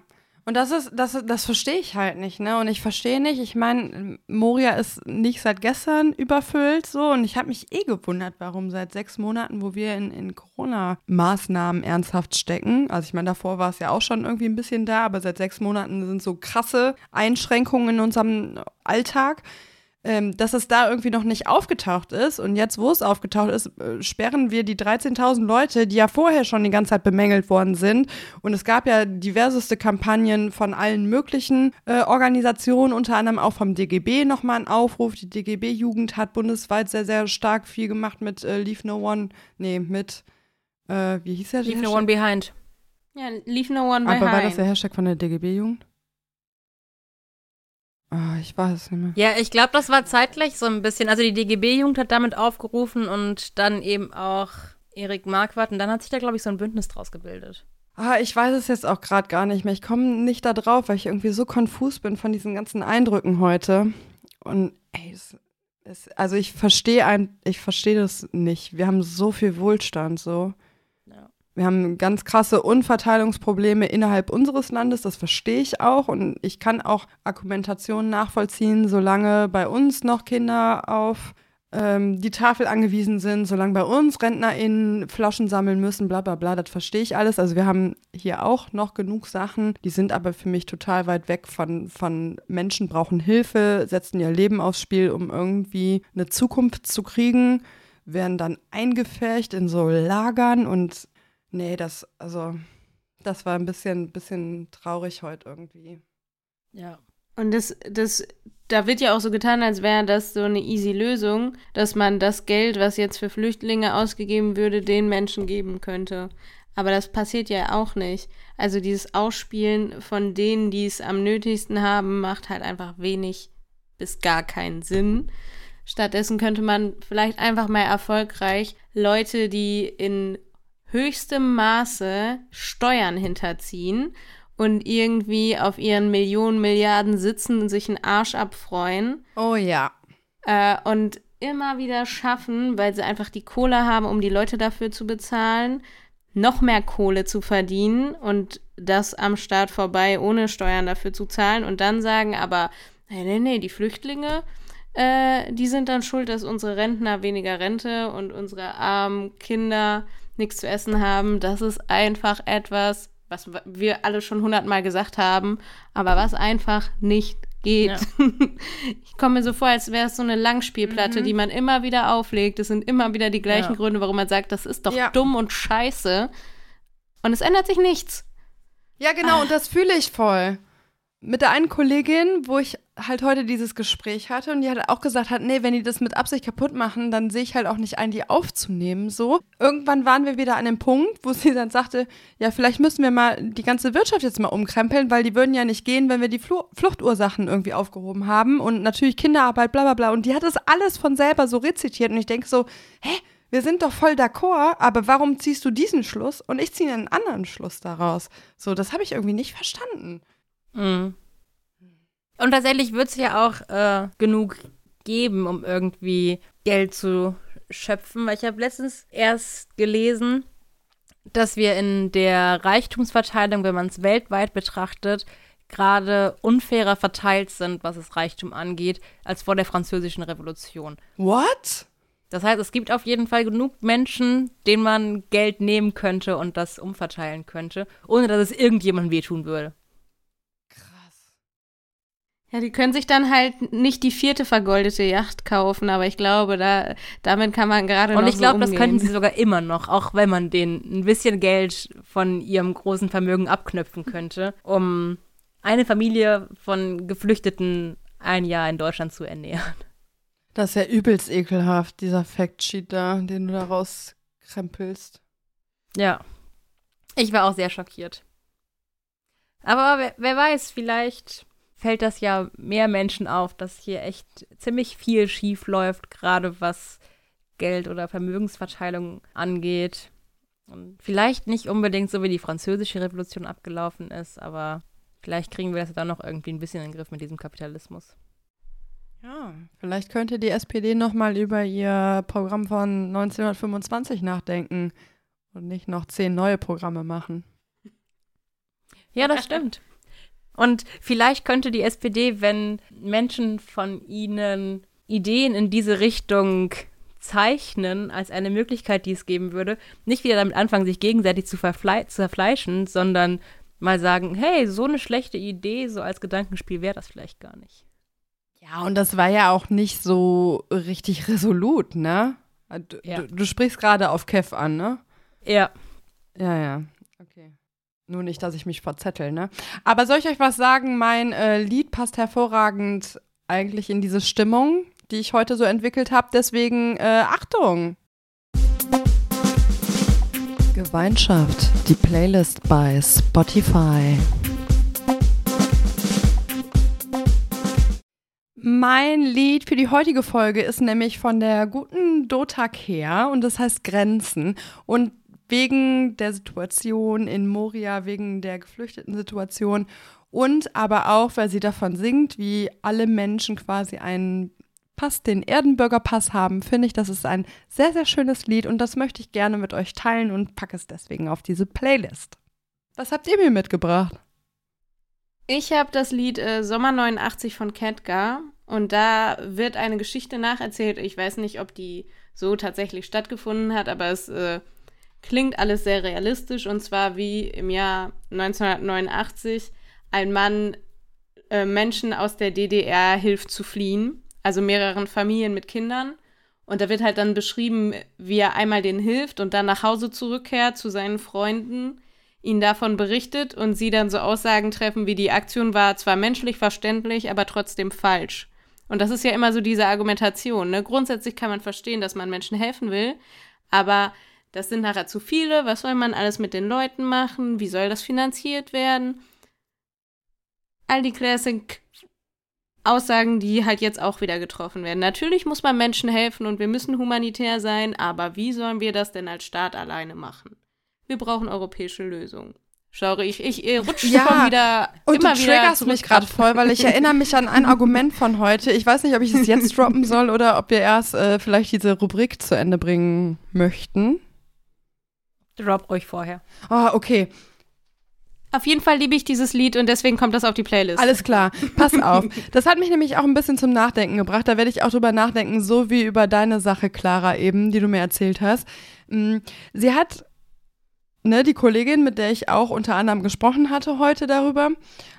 Speaker 2: Und das ist, das, das verstehe ich halt nicht, ne? Und ich verstehe nicht, ich meine, Moria ist nicht seit gestern überfüllt, so. Und ich habe mich eh gewundert, warum seit sechs Monaten, wo wir in, in Corona-Maßnahmen ernsthaft stecken. Also ich meine, davor war es ja auch schon irgendwie ein bisschen da, aber seit sechs Monaten sind so krasse Einschränkungen in unserem Alltag. Ähm, dass es da irgendwie noch nicht aufgetaucht ist. Und jetzt, wo es aufgetaucht ist, äh, sperren wir die 13.000 Leute, die ja vorher schon die ganze Zeit bemängelt worden sind. Und es gab ja diverseste Kampagnen von allen möglichen äh, Organisationen, unter anderem auch vom DGB nochmal einen Aufruf. Die DGB-Jugend hat bundesweit sehr, sehr stark viel gemacht mit äh, Leave No One, nee, mit, äh, wie hieß der?
Speaker 3: Leave
Speaker 2: Hashtag?
Speaker 3: no one behind.
Speaker 1: Ja, leave no one
Speaker 2: Aber war das
Speaker 1: behind.
Speaker 2: der Hashtag von der DGB-Jugend? Ah, ich weiß es nicht mehr.
Speaker 3: Ja, ich glaube, das war zeitgleich so ein bisschen. Also die DGB-Jugend hat damit aufgerufen und dann eben auch Erik Marquardt. Und dann hat sich da, glaube ich, so ein Bündnis draus gebildet.
Speaker 2: Ah, ich weiß es jetzt auch gerade gar nicht mehr. Ich komme nicht da drauf, weil ich irgendwie so konfus bin von diesen ganzen Eindrücken heute. Und ey, es, es, also ich verstehe ein, ich verstehe das nicht. Wir haben so viel Wohlstand, so. Wir haben ganz krasse Unverteilungsprobleme innerhalb unseres Landes, das verstehe ich auch. Und ich kann auch Argumentationen nachvollziehen, solange bei uns noch Kinder auf ähm, die Tafel angewiesen sind, solange bei uns RentnerInnen Flaschen sammeln müssen, bla bla bla, das verstehe ich alles. Also wir haben hier auch noch genug Sachen, die sind aber für mich total weit weg von, von Menschen brauchen Hilfe, setzen ihr Leben aufs Spiel, um irgendwie eine Zukunft zu kriegen, werden dann eingefärcht in so Lagern und nee, das, also, das war ein bisschen, bisschen traurig heute irgendwie.
Speaker 3: Ja.
Speaker 1: Und das, das, da wird ja auch so getan, als wäre das so eine easy Lösung, dass man das Geld, was jetzt für Flüchtlinge ausgegeben würde, den Menschen geben könnte. Aber das passiert ja auch nicht. Also dieses Ausspielen von denen, die es am nötigsten haben, macht halt einfach wenig bis gar keinen Sinn. Stattdessen könnte man vielleicht einfach mal erfolgreich Leute, die in höchstem Maße Steuern hinterziehen und irgendwie auf ihren Millionen, Milliarden sitzen und sich einen Arsch abfreuen
Speaker 2: Oh ja.
Speaker 1: äh, und immer wieder schaffen, weil sie einfach die Kohle haben, um die Leute dafür zu bezahlen, noch mehr Kohle zu verdienen und das am Staat vorbei, ohne Steuern dafür zu zahlen und dann sagen aber, nee, nee, nee, die Flüchtlinge, äh, die sind dann schuld, dass unsere Rentner weniger Rente und unsere armen Kinder nichts zu essen haben. Das ist einfach etwas, was wir alle schon hundertmal gesagt haben, aber was einfach nicht geht.
Speaker 3: Ja.
Speaker 1: Ich komme mir so vor, als wäre es so eine Langspielplatte, die man immer wieder auflegt. Es sind immer wieder die gleichen
Speaker 3: Ja.
Speaker 1: Gründe, warum man sagt, das ist doch
Speaker 2: Ja.
Speaker 1: dumm und scheiße. Und es ändert sich nichts.
Speaker 2: Ja, genau, und das fühle ich voll. Mit der einen Kollegin, wo ich halt heute dieses Gespräch hatte und die hat auch gesagt hat, nee, wenn die das mit Absicht kaputt machen, dann sehe ich halt auch nicht ein, die aufzunehmen, so. Irgendwann waren wir wieder an dem Punkt, wo sie dann sagte, ja, vielleicht müssen wir mal die ganze Wirtschaft jetzt mal umkrempeln, weil die würden ja nicht gehen, wenn wir die Flu Fluchtursachen irgendwie aufgehoben haben und natürlich Kinderarbeit, bla bla bla. Und die hat das alles von selber so rezitiert und ich denke so, hä, wir sind doch voll d'accord, aber warum ziehst du diesen Schluss und ich ziehe einen anderen Schluss daraus? So, das habe ich irgendwie nicht verstanden.
Speaker 3: Mhm. Und tatsächlich wird es ja auch äh, genug geben, um irgendwie Geld zu schöpfen. Weil ich habe letztens erst gelesen, dass wir in der Reichtumsverteilung, wenn man es weltweit betrachtet, gerade unfairer verteilt sind, was das Reichtum angeht, als vor der Französischen Revolution.
Speaker 2: What?
Speaker 3: Das heißt, es gibt auf jeden Fall genug Menschen, denen man Geld nehmen könnte und das umverteilen könnte, ohne dass es irgendjemandem wehtun würde.
Speaker 1: Ja, die können sich dann halt nicht die vierte vergoldete Yacht kaufen, aber ich glaube, da, damit kann man gerade noch
Speaker 3: Und ich glaube,
Speaker 1: so
Speaker 3: das könnten sie sogar immer noch, auch wenn man denen ein bisschen Geld von ihrem großen Vermögen abknöpfen könnte, um eine Familie von Geflüchteten ein Jahr in Deutschland zu ernähren.
Speaker 2: Das ist ja übelst ekelhaft, dieser Factsheet da, den du da rauskrempelst.
Speaker 3: Ja. Ich war auch sehr schockiert. Aber wer, wer weiß, vielleicht fällt das ja mehr Menschen auf, dass hier echt ziemlich viel schief läuft, gerade was Geld- oder Vermögensverteilung angeht. Und vielleicht nicht unbedingt so, wie die französische Revolution abgelaufen ist, aber vielleicht kriegen wir das dann noch irgendwie ein bisschen in den Griff mit diesem Kapitalismus.
Speaker 2: Ja, vielleicht könnte die SPD noch mal über ihr Programm von 1925 nachdenken und nicht noch zehn neue Programme machen.
Speaker 3: Ja, das stimmt. Und vielleicht könnte die SPD, wenn Menschen von ihnen Ideen in diese Richtung zeichnen, als eine Möglichkeit, die es geben würde, nicht wieder damit anfangen, sich gegenseitig zu, zu zerfleischen, sondern mal sagen, hey, so eine schlechte Idee, so als Gedankenspiel wäre das vielleicht gar nicht.
Speaker 2: Ja, und das war ja auch nicht so richtig resolut, ne? Du,
Speaker 3: Ja.
Speaker 2: du, du sprichst gerade auf Kev an, ne?
Speaker 3: Ja.
Speaker 2: Ja, ja. Nur nicht, dass ich mich verzettel, ne? Aber soll ich euch was sagen? Mein äh, Lied passt hervorragend eigentlich in diese Stimmung, die ich heute so entwickelt habe. Deswegen, äh, Achtung! Gemeinschaft, die Playlist bei Spotify. Mein Lied für die heutige Folge ist nämlich von der guten Dota Kehr und das heißt Grenzen. Und wegen der Situation in Moria, wegen der geflüchteten Situation und aber auch, weil sie davon singt, wie alle Menschen quasi einen Pass, den Erdenbürgerpass haben, finde ich, das ist ein sehr, sehr schönes Lied und das möchte ich gerne mit euch teilen und packe es deswegen auf diese Playlist. Was habt ihr mir mitgebracht?
Speaker 1: Ich habe das Lied äh, Sommer 89 von Ketka und da wird eine Geschichte nacherzählt. Ich weiß nicht, ob die so tatsächlich stattgefunden hat, aber es äh, klingt alles sehr realistisch und zwar wie im Jahr 1989 ein Mann äh, Menschen aus der DDR hilft zu fliehen also mehreren Familien mit Kindern. Und da wird halt dann beschrieben, wie er einmal denen hilft und dann nach Hause zurückkehrt zu seinen Freunden, ihnen davon berichtet und sie dann so Aussagen treffen, wie die Aktion war zwar menschlich verständlich, aber trotzdem falsch. Und das ist ja immer so diese Argumentation. Ne? Grundsätzlich kann man verstehen, dass man Menschen helfen will, aber das sind nachher zu viele. Was soll man alles mit den Leuten machen? Wie soll das finanziert werden? All die Classic Aussagen, die halt jetzt auch wieder getroffen werden. Natürlich muss man Menschen helfen und wir müssen humanitär sein, aber wie sollen wir das denn als Staat alleine machen? Wir brauchen europäische Lösungen. Sorry, ich, ich, ich rutsche ja, schon wieder
Speaker 2: und
Speaker 1: immer
Speaker 2: du triggerst mich gerade voll, weil ich erinnere mich an ein Argument von heute. Ich weiß nicht, ob ich es jetzt droppen soll oder ob wir erst äh, vielleicht diese Rubrik zu Ende bringen möchten.
Speaker 3: Drop ruhig vorher.
Speaker 2: Ah, oh, okay.
Speaker 1: Auf jeden Fall liebe ich dieses Lied und deswegen kommt das auf die Playlist.
Speaker 2: Alles klar, pass auf. Das hat mich nämlich auch ein bisschen zum Nachdenken gebracht. Da werde ich auch drüber nachdenken, so wie über deine Sache, Clara, eben, die du mir erzählt hast. Mm, sie hat, ne, die Kollegin, mit der ich auch unter anderem gesprochen hatte heute darüber,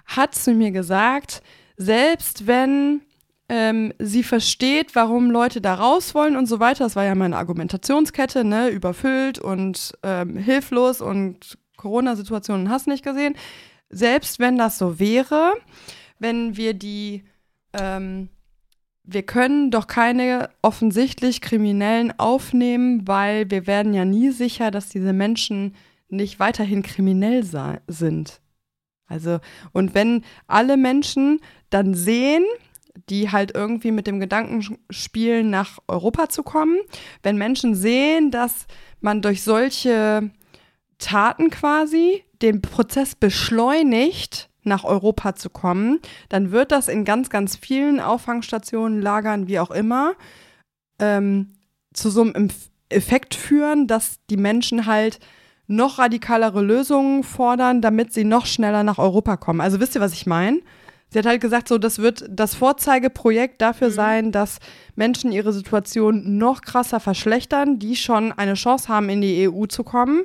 Speaker 2: hat zu mir gesagt, selbst wenn ähm, sie versteht, warum Leute da raus wollen und so weiter. Das war ja meine Argumentationskette, ne? Überfüllt und ähm, hilflos und Corona-Situationen hast nicht gesehen. Selbst wenn das so wäre, wenn wir die, ähm, wir können doch keine offensichtlich Kriminellen aufnehmen, weil wir werden ja nie sicher, dass diese Menschen nicht weiterhin kriminell sind. Also, und wenn alle Menschen dann sehen, die halt irgendwie mit dem Gedanken spielen, nach Europa zu kommen, wenn Menschen sehen, dass man durch solche Taten quasi den Prozess beschleunigt, nach Europa zu kommen, dann wird das in ganz, ganz vielen Auffangstationen, Lagern, wie auch immer, ähm, zu so einem Effekt führen, dass die Menschen halt noch radikalere Lösungen fordern, damit sie noch schneller nach Europa kommen. Also wisst ihr, was ich meine? Sie hat halt gesagt, so das wird das Vorzeigeprojekt dafür mhm. sein, dass Menschen ihre Situation noch krasser verschlechtern, die schon eine Chance haben, in die EU zu kommen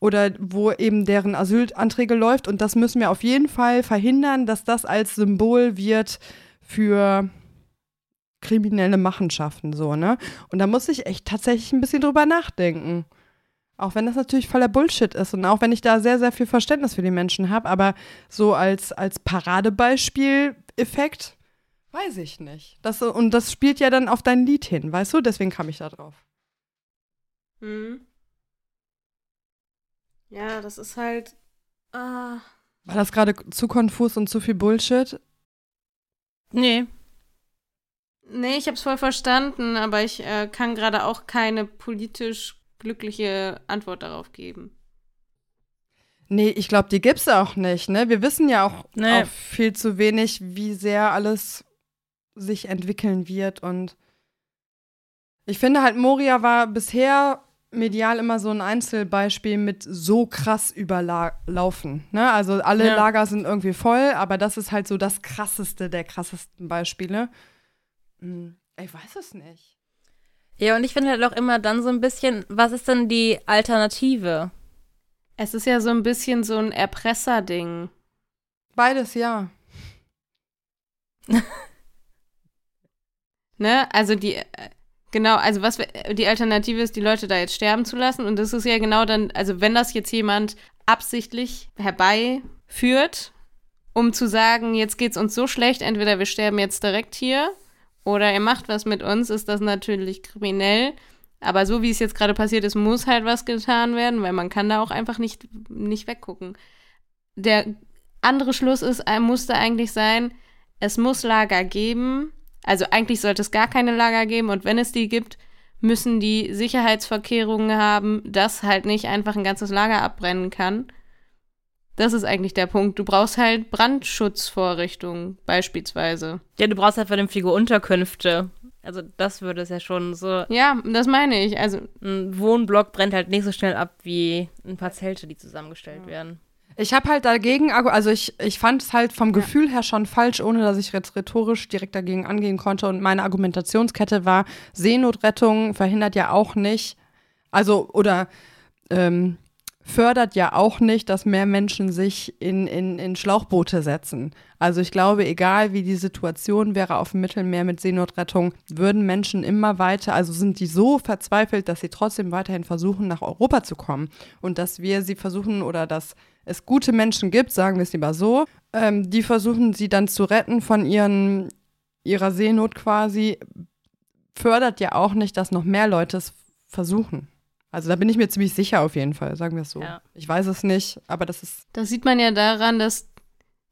Speaker 2: oder wo eben deren Asylanträge läuft. Und das müssen wir auf jeden Fall verhindern, dass das als Symbol wird für kriminelle Machenschaften so, ne? Und da muss ich echt tatsächlich ein bisschen drüber nachdenken. Auch wenn das natürlich voller Bullshit ist und auch wenn ich da sehr, sehr viel Verständnis für die Menschen habe, aber so als, als Paradebeispiel-Effekt, weiß ich nicht. Das, und das spielt ja dann auf dein Lied hin, weißt du? Deswegen kam ich da drauf.
Speaker 1: Mhm. Ja, das ist halt. Ah.
Speaker 2: War das gerade zu konfus und zu viel Bullshit?
Speaker 3: Nee.
Speaker 1: Nee, ich hab's voll verstanden, aber ich äh, kann gerade auch keine politisch glückliche Antwort darauf geben.
Speaker 2: Nee, ich glaube, die gibt's auch nicht, ne? Wir wissen ja auch, nee. auch viel zu wenig, wie sehr alles sich entwickeln wird und ich finde halt, Moria war bisher medial immer so ein Einzelbeispiel mit so krass überlaufen. Ne? Also alle ja. Lager sind irgendwie voll, aber das ist halt so das krasseste der krassesten Beispiele. Hm, ich weiß es nicht.
Speaker 3: Ja, und ich finde halt auch immer dann so ein bisschen, was ist denn die Alternative?
Speaker 1: Es ist ja so ein bisschen so ein Erpresser-Ding.
Speaker 2: Beides, ja.
Speaker 1: ne? Also die, äh, Genau, also was die Alternative ist, die Leute da jetzt sterben zu lassen. Und das ist ja genau dann, also wenn das jetzt jemand absichtlich herbeiführt, um zu sagen, jetzt geht's uns so schlecht, entweder wir sterben jetzt direkt hier oder er macht was mit uns, ist das natürlich kriminell. Aber so wie es jetzt gerade passiert ist, muss halt was getan werden, weil man kann da auch einfach nicht, nicht weggucken. Der andere Schluss ist, musste eigentlich sein, es muss Lager geben, also eigentlich sollte es gar keine Lager geben und wenn es die gibt, müssen die Sicherheitsverkehrungen haben, dass halt nicht einfach ein ganzes Lager abbrennen kann. Das ist eigentlich der Punkt. Du brauchst halt Brandschutzvorrichtungen beispielsweise.
Speaker 3: Ja, du brauchst halt vernünftige Unterkünfte. Also das würde es ja schon so.
Speaker 1: Ja, das meine ich. Also
Speaker 3: ein Wohnblock brennt halt nicht so schnell ab wie ein paar Zelte, die zusammengestellt ja. werden.
Speaker 2: Ich habe halt dagegen, also ich, ich fand es halt vom ja. Gefühl her schon falsch, ohne dass ich jetzt rhetorisch direkt dagegen angehen konnte. Und meine Argumentationskette war, Seenotrettung verhindert ja auch nicht, also oder ähm, fördert ja auch nicht, dass mehr Menschen sich in, in, in Schlauchboote setzen. Also ich glaube, egal wie die Situation wäre auf dem Mittelmeer mit Seenotrettung, würden Menschen immer weiter, also sind die so verzweifelt, dass sie trotzdem weiterhin versuchen, nach Europa zu kommen. Und dass wir sie versuchen oder dass es gute Menschen gibt, sagen wir es lieber so, ähm, die versuchen sie dann zu retten von ihren, ihrer Seenot quasi, fördert ja auch nicht, dass noch mehr Leute es versuchen. Also da bin ich mir ziemlich sicher auf jeden Fall, sagen wir es so. Ja. Ich weiß es nicht, aber das ist.
Speaker 1: Das sieht man ja daran, dass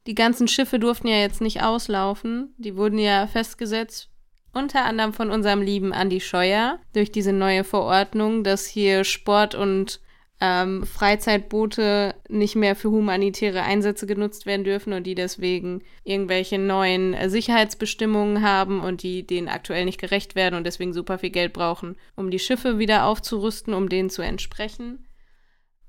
Speaker 1: die ganzen Schiffe durften ja jetzt nicht auslaufen. Die wurden ja festgesetzt, unter anderem von unserem lieben Andi Scheuer, durch diese neue Verordnung, dass hier Sport und ähm, Freizeitboote nicht mehr für humanitäre Einsätze genutzt werden dürfen und die deswegen irgendwelche neuen äh, Sicherheitsbestimmungen haben und die denen aktuell nicht gerecht werden und deswegen super viel Geld brauchen, um die Schiffe wieder aufzurüsten, um denen zu entsprechen.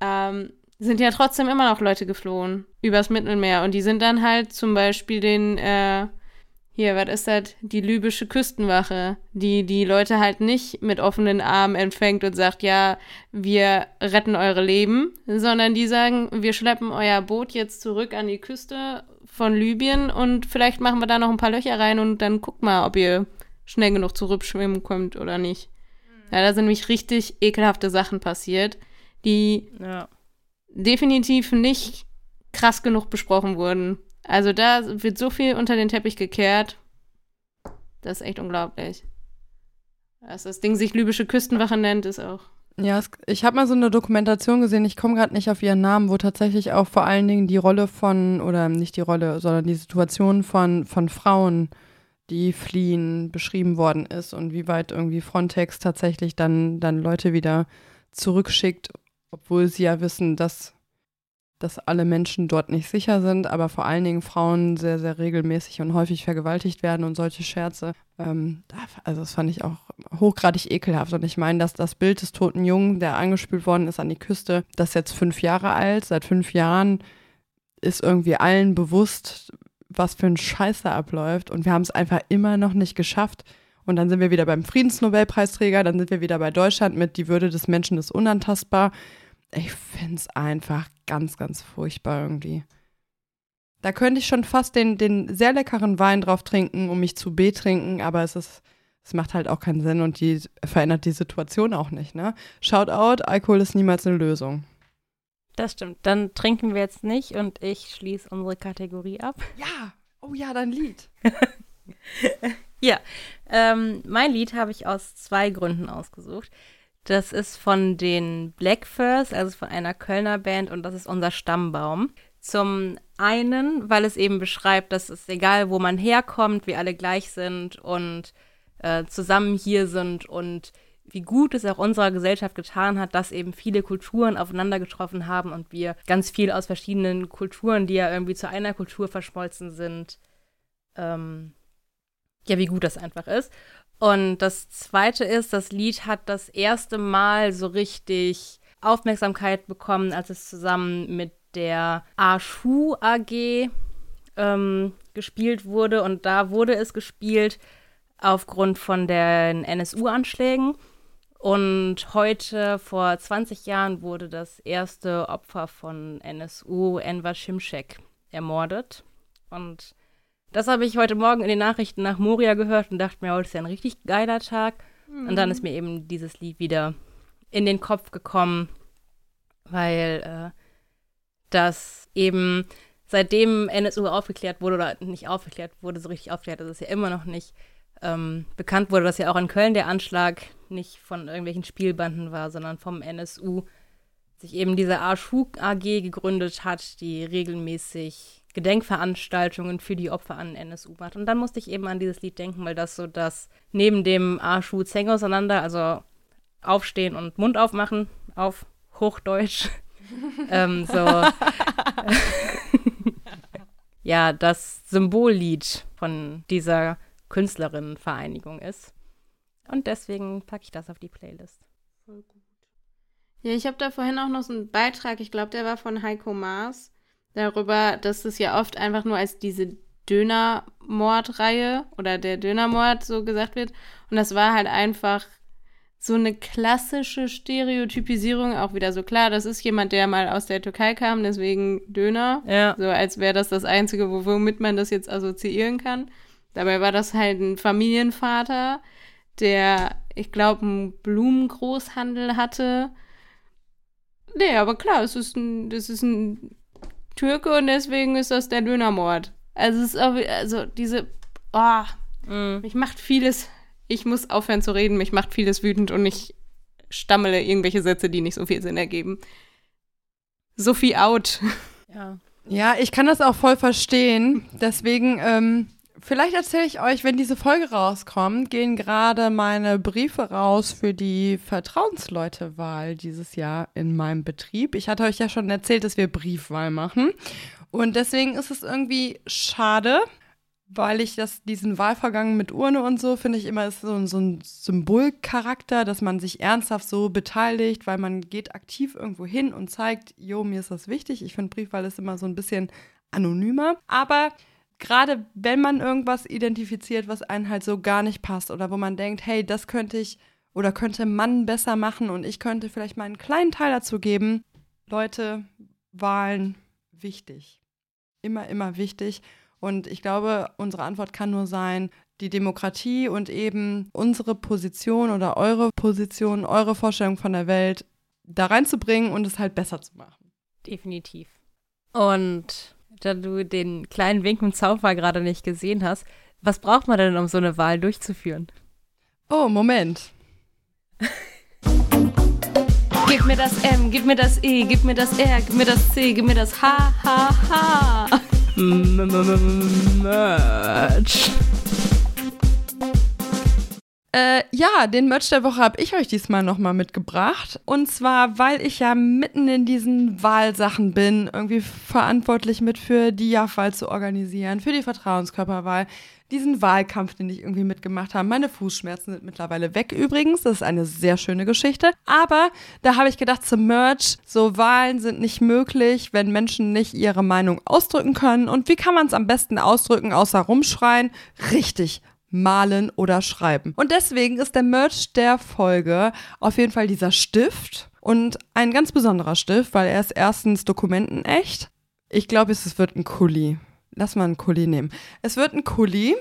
Speaker 1: Ähm, sind ja trotzdem immer noch Leute geflohen übers Mittelmeer und die sind dann halt zum Beispiel den äh, hier, was ist das? Die libysche Küstenwache, die die Leute halt nicht mit offenen Armen empfängt und sagt, ja, wir retten eure Leben, sondern die sagen, wir schleppen euer Boot jetzt zurück an die Küste von Libyen und vielleicht machen wir da noch ein paar Löcher rein und dann guckt mal, ob ihr schnell genug zurückschwimmen könnt oder nicht. Ja, da sind nämlich richtig ekelhafte Sachen passiert, die ja. definitiv nicht krass genug besprochen wurden. Also da wird so viel unter den Teppich gekehrt. Das ist echt unglaublich. Dass das Ding sich libysche Küstenwache nennt, ist auch.
Speaker 2: Ja, es, ich habe mal so eine Dokumentation gesehen, ich komme gerade nicht auf ihren Namen, wo tatsächlich auch vor allen Dingen die Rolle von, oder nicht die Rolle, sondern die Situation von, von Frauen, die fliehen, beschrieben worden ist und wie weit irgendwie Frontex tatsächlich dann, dann Leute wieder zurückschickt, obwohl sie ja wissen, dass dass alle Menschen dort nicht sicher sind, aber vor allen Dingen Frauen sehr, sehr regelmäßig und häufig vergewaltigt werden und solche Scherze. Ähm, also das fand ich auch hochgradig ekelhaft. Und ich meine, dass das Bild des toten Jungen, der angespült worden ist an die Küste, das ist jetzt fünf Jahre alt, seit fünf Jahren ist irgendwie allen bewusst, was für ein Scheiß da abläuft. Und wir haben es einfach immer noch nicht geschafft. Und dann sind wir wieder beim Friedensnobelpreisträger, dann sind wir wieder bei Deutschland mit Die Würde des Menschen ist unantastbar ich finde es einfach ganz, ganz furchtbar irgendwie. Da könnte ich schon fast den, den sehr leckeren Wein drauf trinken, um mich zu betrinken, aber es ist, es macht halt auch keinen Sinn und die verändert die Situation auch nicht, ne? Shoutout, Alkohol ist niemals eine Lösung.
Speaker 3: Das stimmt. Dann trinken wir jetzt nicht und ich schließe unsere Kategorie ab.
Speaker 2: Ja, oh ja, dein Lied.
Speaker 3: ja, ähm, mein Lied habe ich aus zwei Gründen ausgesucht. Das ist von den Blackfurs, also von einer Kölner Band und das ist unser Stammbaum. Zum einen, weil es eben beschreibt, dass es egal, wo man herkommt, wir alle gleich sind und äh, zusammen hier sind und wie gut es auch unserer Gesellschaft getan hat, dass eben viele Kulturen aufeinander getroffen haben und wir ganz viel aus verschiedenen Kulturen, die ja irgendwie zu einer Kultur verschmolzen sind, ähm, ja, wie gut das einfach ist. Und das zweite ist, das Lied hat das erste Mal so richtig Aufmerksamkeit bekommen, als es zusammen mit der Ashu AG ähm, gespielt wurde. Und da wurde es gespielt aufgrund von den NSU-Anschlägen. Und heute, vor 20 Jahren, wurde das erste Opfer von NSU, Enver Şimşek, ermordet. Und das habe ich heute Morgen in den Nachrichten nach Moria gehört und dachte mir, heute ist ja ein richtig geiler Tag. Mhm. Und dann ist mir eben dieses Lied wieder in den Kopf gekommen, weil äh, das eben seitdem NSU aufgeklärt wurde oder nicht aufgeklärt wurde, so richtig aufgeklärt ist es ja immer noch nicht, ähm, bekannt wurde, dass ja auch in Köln der Anschlag nicht von irgendwelchen Spielbanden war, sondern vom NSU sich eben diese Arschhug AG gegründet hat, die regelmäßig Gedenkveranstaltungen für die Opfer an NSU macht. Und dann musste ich eben an dieses Lied denken, weil das so das neben dem Arschu Zeng auseinander, also aufstehen und Mund aufmachen auf Hochdeutsch. ähm, so. ja, das Symbollied von dieser Künstlerinnenvereinigung ist. Und deswegen packe ich das auf die Playlist. Voll gut.
Speaker 1: Ja, ich habe da vorhin auch noch so einen Beitrag, ich glaube, der war von Heiko Maas, darüber, dass es ja oft einfach nur als diese Dönermordreihe oder der Dönermord so gesagt wird. Und das war halt einfach so eine klassische Stereotypisierung, auch wieder so klar, das ist jemand, der mal aus der Türkei kam, deswegen Döner.
Speaker 3: Ja.
Speaker 1: So als wäre das das Einzige, womit man das jetzt assoziieren kann. Dabei war das halt ein Familienvater, der, ich glaube, einen Blumengroßhandel hatte. Nee, aber klar, es ist ein, das ist ein Türke und deswegen ist das der Dönermord. Also es ist auch, also diese, oh, mm. mich macht vieles, ich muss aufhören zu reden, mich macht vieles wütend und ich stammele irgendwelche Sätze, die nicht so viel Sinn ergeben. Sophie out.
Speaker 2: Ja. Ja, ich kann das auch voll verstehen. Deswegen ähm, Vielleicht erzähle ich euch, wenn diese Folge rauskommt, gehen gerade meine Briefe raus für die Vertrauensleutewahl dieses Jahr in meinem Betrieb. Ich hatte euch ja schon erzählt, dass wir Briefwahl machen. Und deswegen ist es irgendwie schade, weil ich das, diesen Wahlvorgang mit Urne und so, finde ich immer ist so, so ein Symbolcharakter, dass man sich ernsthaft so beteiligt, weil man geht aktiv irgendwo hin und zeigt, jo, mir ist das wichtig. Ich finde Briefwahl ist immer so ein bisschen anonymer. Aber gerade wenn man irgendwas identifiziert, was einem halt so gar nicht passt oder wo man denkt, hey, das könnte ich oder könnte man besser machen und ich könnte vielleicht mal einen kleinen Teil dazu geben. Leute, Wahlen wichtig. Immer, immer wichtig. Und ich glaube, unsere Antwort kann nur sein, die Demokratie und eben unsere Position oder eure Position, eure Vorstellung von der Welt da reinzubringen und es halt besser zu machen.
Speaker 3: Definitiv. Und da du den kleinen Wink im Zauber gerade nicht gesehen hast, was braucht man denn, um so eine Wahl durchzuführen?
Speaker 2: Oh, Moment.
Speaker 1: gib mir das M, gib mir das E, gib mir das R, gib mir das C, gib mir das H, H, H.
Speaker 3: Merch.
Speaker 2: Äh, ja, den Merch der Woche habe ich euch diesmal nochmal mitgebracht. Und zwar, weil ich ja mitten in diesen Wahlsachen bin, irgendwie verantwortlich mit für die JAF-Wahl zu organisieren, für die Vertrauenskörperwahl, diesen Wahlkampf, den ich irgendwie mitgemacht habe. Meine Fußschmerzen sind mittlerweile weg übrigens. Das ist eine sehr schöne Geschichte. Aber da habe ich gedacht, zum Merch, so Wahlen sind nicht möglich, wenn Menschen nicht ihre Meinung ausdrücken können. Und wie kann man es am besten ausdrücken, außer rumschreien? Richtig, malen oder schreiben. Und deswegen ist der Merch der Folge auf jeden Fall dieser Stift und ein ganz besonderer Stift, weil er ist erstens dokumentenecht. Ich glaube, es wird ein Kuli. Lass mal einen Kuli nehmen. Es wird ein Kuli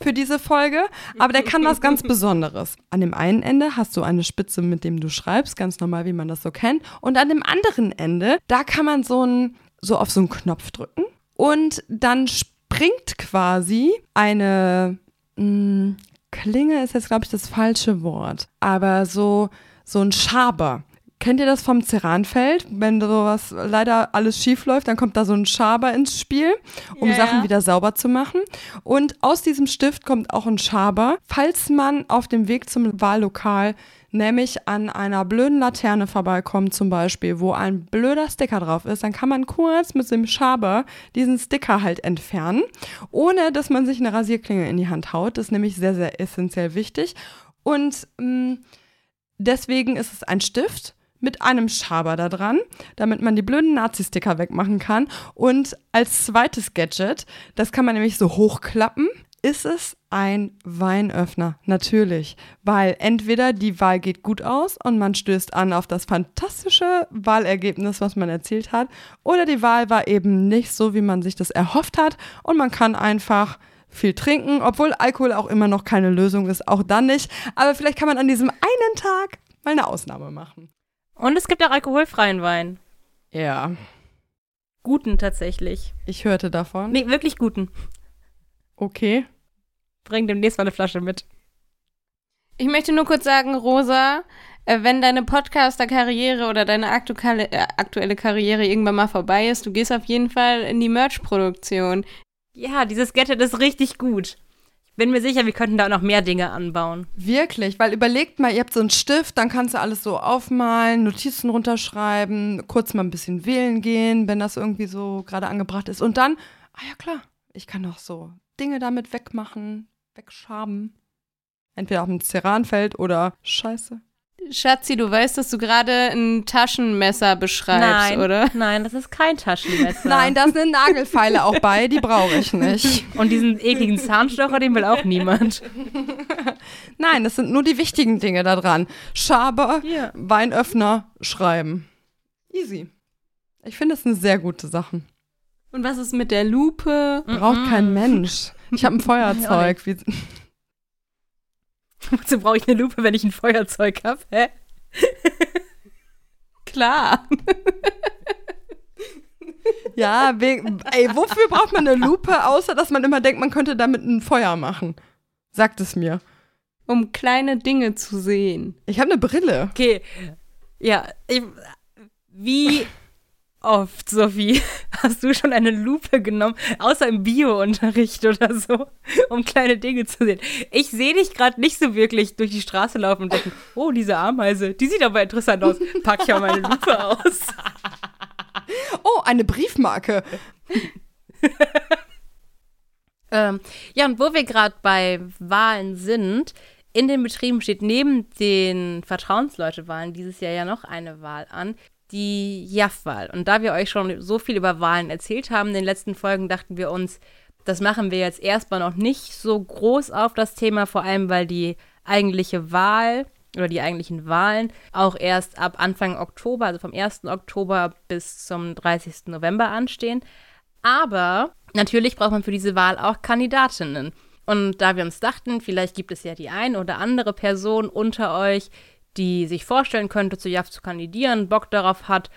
Speaker 2: für diese Folge, aber der kann was ganz Besonderes. An dem einen Ende hast du eine Spitze, mit dem du schreibst, ganz normal, wie man das so kennt. Und an dem anderen Ende, da kann man so, ein, so auf so einen Knopf drücken und dann springt quasi eine mh, Klinge ist jetzt, glaube ich, das falsche Wort, aber so, so ein Schaber. Kennt ihr das vom Ceranfeld? Wenn sowas leider alles schief läuft, dann kommt da so ein Schaber ins Spiel, um
Speaker 1: ja,
Speaker 2: Sachen wieder sauber zu machen. Und aus diesem Stift kommt auch ein Schaber, falls man auf dem Weg zum Wahllokal nämlich an einer blöden Laterne vorbeikommt zum Beispiel, wo ein blöder Sticker drauf ist, dann kann man kurz mit dem Schaber diesen Sticker halt entfernen, ohne dass man sich eine Rasierklinge in die Hand haut. Das ist nämlich sehr, sehr essentiell wichtig. Und mh, deswegen ist es ein Stift mit einem Schaber da dran, damit man die blöden Nazi-Sticker wegmachen kann. Und als zweites Gadget, das kann man nämlich so hochklappen, ist es ein Weinöffner, natürlich, weil entweder die Wahl geht gut aus und man stößt an auf das fantastische Wahlergebnis, was man erzielt hat, oder die Wahl war eben nicht so, wie man sich das erhofft hat und man kann einfach viel trinken, obwohl Alkohol auch immer noch keine Lösung ist, auch dann nicht, aber vielleicht kann man an diesem einen Tag mal eine Ausnahme machen.
Speaker 3: Und es gibt auch alkoholfreien Wein.
Speaker 2: Ja.
Speaker 3: Guten tatsächlich.
Speaker 2: Ich hörte davon.
Speaker 3: Nee, wirklich guten.
Speaker 2: Okay.
Speaker 3: Bring demnächst mal eine Flasche mit.
Speaker 1: Ich möchte nur kurz sagen, Rosa, äh, wenn deine Podcaster-Karriere oder deine aktuelle, äh, aktuelle Karriere irgendwann mal vorbei ist, du gehst auf jeden Fall in die Merch-Produktion.
Speaker 3: Ja, dieses Gadget ist richtig gut. bin mir sicher, wir könnten da noch mehr Dinge anbauen.
Speaker 2: Wirklich, weil überlegt mal, ihr habt so einen Stift, dann kannst du alles so aufmalen, Notizen runterschreiben, kurz mal ein bisschen wählen gehen, wenn das irgendwie so gerade angebracht ist. Und dann, ah ja klar, ich kann auch so Dinge damit wegmachen, wegschaben. Entweder auf dem Ceranfeld oder Scheiße.
Speaker 1: Schatzi, du weißt, dass du gerade ein Taschenmesser beschreibst,
Speaker 3: nein,
Speaker 1: oder?
Speaker 3: Nein, das ist kein Taschenmesser.
Speaker 2: Nein, da sind Nagelfeile auch bei, die brauche ich nicht.
Speaker 3: Und diesen ekligen Zahnstocher, den will auch niemand.
Speaker 2: Nein, das sind nur die wichtigen Dinge da dran. Schaber,
Speaker 3: Ja.
Speaker 2: Weinöffner, Schreiben. Easy. Ich finde das eine sehr gute Sache.
Speaker 1: Und was ist mit der Lupe?
Speaker 2: Braucht kein Mensch. Ich habe ein Feuerzeug. Wie,
Speaker 3: Wozu brauche ich eine Lupe, wenn ich ein Feuerzeug habe? Hä?
Speaker 1: Klar.
Speaker 2: ja, wegen, ey, wofür braucht man eine Lupe, außer dass man immer denkt, man könnte damit ein Feuer machen? Sagt es mir.
Speaker 1: Um kleine Dinge zu sehen.
Speaker 2: Ich habe eine Brille.
Speaker 3: Okay. Ja, ich, wie oft, Sophie, hast du schon eine Lupe genommen, außer im Bio-Unterricht oder so, um kleine Dinge zu sehen? Ich sehe dich gerade nicht so wirklich durch die Straße laufen und denken, oh, diese Ameise, die sieht aber interessant aus. Pack ich mal meine Lupe aus.
Speaker 2: Oh, eine Briefmarke.
Speaker 3: Ähm, ja, und wo wir gerade bei Wahlen sind, in den Betrieben steht neben den Vertrauensleute-Wahlen dieses Jahr ja noch eine Wahl an, die JAF-Wahl. Und da wir euch schon so viel über Wahlen erzählt haben in den letzten Folgen, dachten wir uns, das machen wir jetzt erstmal noch nicht so groß auf das Thema, vor allem weil die eigentliche Wahl oder die eigentlichen Wahlen auch erst ab Anfang Oktober, also vom 1. Oktober bis zum 30. November anstehen. Aber natürlich braucht man für diese Wahl auch Kandidatinnen. Und da wir uns dachten, vielleicht gibt es ja die eine oder andere Person unter euch, die sich vorstellen könnte, zu JAF zu kandidieren, Bock darauf hat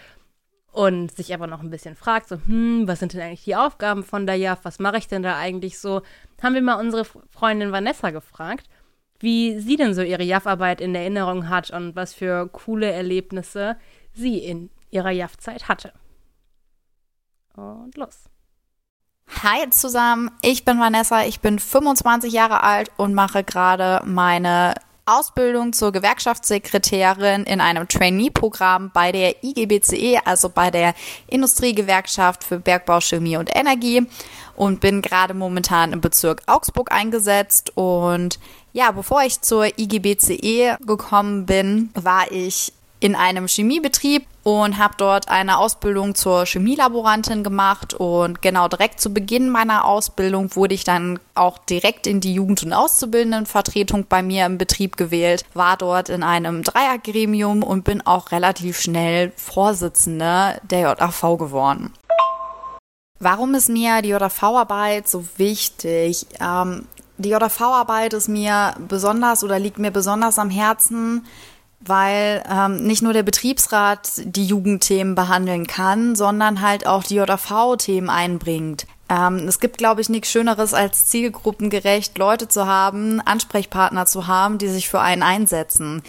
Speaker 3: und sich aber noch ein bisschen fragt, so, hm, was sind denn eigentlich die Aufgaben von der JAF, was mache ich denn da eigentlich so, haben wir mal unsere Freundin Vanessa gefragt, wie sie denn so ihre JAF-Arbeit in Erinnerung hat und was für coole Erlebnisse sie in ihrer JAF-Zeit hatte. Und los.
Speaker 4: Hi zusammen, ich bin Vanessa, ich bin 25 Jahre alt und mache gerade meine Ausbildung zur Gewerkschaftssekretärin in einem Trainee-Programm bei der IGBCE, also bei der Industriegewerkschaft für Bergbau, Chemie und Energie. Und bin gerade momentan im Bezirk Augsburg eingesetzt. Und ja, bevor ich zur IGBCE gekommen bin, war ich in einem Chemiebetrieb und habe dort eine Ausbildung zur Chemielaborantin gemacht und genau direkt zu Beginn meiner Ausbildung wurde ich dann auch direkt in die Jugend- und Auszubildendenvertretung bei mir im Betrieb gewählt, war dort in einem Dreiergremium und bin auch relativ schnell Vorsitzende der JAV geworden. Warum ist mir die JV-Arbeit so wichtig? Ähm, die JV-Arbeit ist mir besonders oder liegt mir besonders am Herzen, weil ähm, nicht nur der Betriebsrat die Jugendthemen behandeln kann, sondern halt auch die JV-Themen einbringt. Ähm, es gibt, glaube ich, nichts Schöneres, als zielgruppengerecht Leute zu haben, Ansprechpartner zu haben, die sich für einen einsetzen.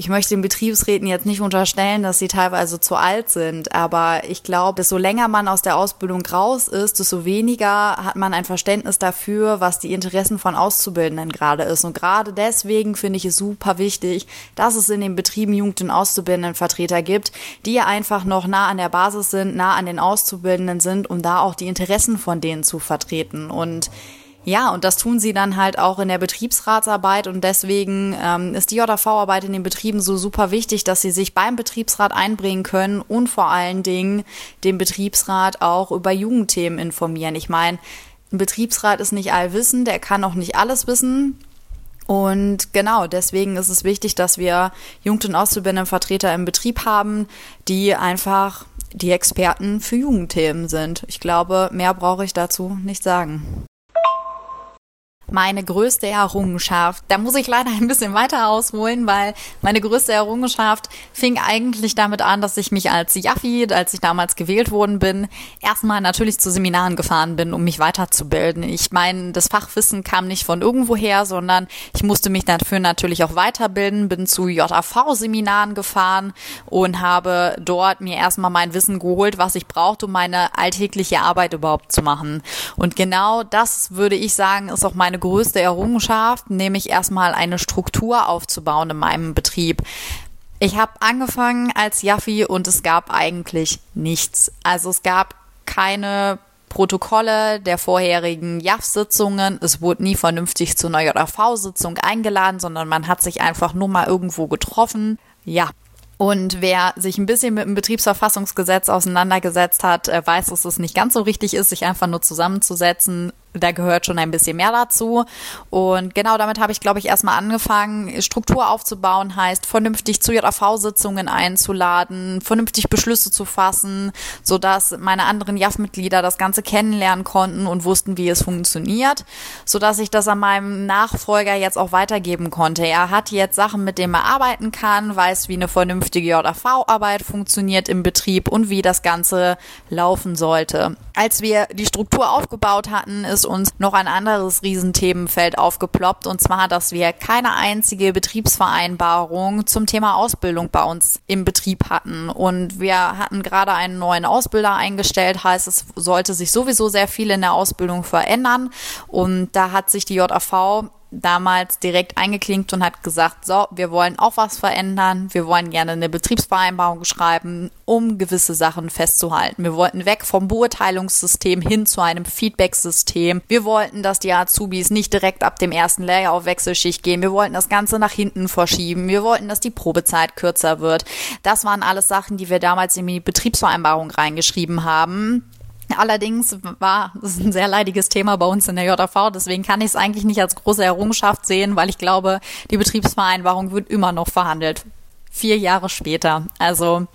Speaker 4: Ich möchte den Betriebsräten jetzt nicht unterstellen, dass sie teilweise zu alt sind, aber ich glaube, desto länger man aus der Ausbildung raus ist, desto weniger hat man ein Verständnis dafür, was die Interessen von Auszubildenden gerade ist. Und gerade deswegen finde ich es super wichtig, dass es in den Betrieben Jugend- und Auszubildendenvertreter gibt, die einfach noch nah an der Basis sind, nah an den Auszubildenden sind, um da auch die Interessen von denen zu vertreten. Und ja, und das tun sie dann halt auch in der Betriebsratsarbeit und deswegen ähm, ist die JV-Arbeit in den Betrieben so super wichtig, dass sie sich beim Betriebsrat einbringen können und vor allen Dingen den Betriebsrat auch über Jugendthemen informieren. Ich meine, ein Betriebsrat ist nicht allwissend, der kann auch nicht alles wissen. Und genau, deswegen ist es wichtig, dass wir Jugend- und Auszubildendenvertreter im Betrieb haben, die einfach die Experten für Jugendthemen sind. Ich glaube, mehr brauche ich dazu nicht sagen meine größte Errungenschaft. Da muss ich leider ein bisschen weiter ausholen, weil meine größte Errungenschaft fing eigentlich damit an, dass ich mich als Jaffi, als ich damals gewählt worden bin, erstmal natürlich zu Seminaren gefahren bin, um mich weiterzubilden. Ich meine, das Fachwissen kam nicht von irgendwoher, sondern ich musste mich dafür natürlich auch weiterbilden, bin zu JAV-Seminaren gefahren und habe dort mir erstmal mein Wissen geholt, was ich brauchte, um meine alltägliche Arbeit überhaupt zu machen. Und genau das würde ich sagen, ist auch meine größte Errungenschaft, nämlich erstmal eine Struktur aufzubauen in meinem Betrieb. Ich habe angefangen als Jaffi und es gab eigentlich nichts. Also es gab keine Protokolle der vorherigen JAF-Sitzungen. Es wurde nie vernünftig zu einer JAV-Sitzung eingeladen, sondern man hat sich einfach nur mal irgendwo getroffen. Ja, und wer sich ein bisschen mit dem Betriebsverfassungsgesetz auseinandergesetzt hat, äh, weiß, dass es nicht ganz so richtig ist, sich einfach nur zusammenzusetzen, da gehört schon ein bisschen mehr dazu. Und genau damit habe ich, glaube ich, erstmal angefangen. Struktur aufzubauen heißt, vernünftig zu JAV-Sitzungen einzuladen, vernünftig Beschlüsse zu fassen, sodass meine anderen JAF-Mitglieder das Ganze kennenlernen konnten und wussten, wie es funktioniert, sodass ich das an meinem Nachfolger jetzt auch weitergeben konnte. Er hat jetzt Sachen, mit denen er arbeiten kann, weiß, wie eine vernünftige JAV-Arbeit funktioniert im Betrieb und wie das Ganze laufen sollte. Als wir die Struktur aufgebaut hatten, ist ist uns noch ein anderes Riesenthemenfeld aufgeploppt und zwar, dass wir keine einzige Betriebsvereinbarung zum Thema Ausbildung bei uns im Betrieb hatten. Und wir hatten gerade einen neuen Ausbilder eingestellt, heißt es sollte sich sowieso sehr viel in der Ausbildung verändern. Und da hat sich die JAV damals direkt eingeklinkt und hat gesagt, so, wir wollen auch was verändern, wir wollen gerne eine Betriebsvereinbarung schreiben, um gewisse Sachen festzuhalten. Wir wollten weg vom Beurteilungssystem hin zu einem Feedback-System. Wir wollten, dass die Azubis nicht direkt ab dem ersten Layer auf Wechselschicht gehen. Wir wollten das Ganze nach hinten verschieben. Wir wollten, dass die Probezeit kürzer wird. Das waren alles Sachen, die wir damals in die Betriebsvereinbarung reingeschrieben haben. Allerdings war es ein sehr leidiges Thema bei uns in der JV, deswegen kann ich es eigentlich nicht als große Errungenschaft sehen, weil ich glaube, die Betriebsvereinbarung wird immer noch verhandelt. Vier Jahre später. Also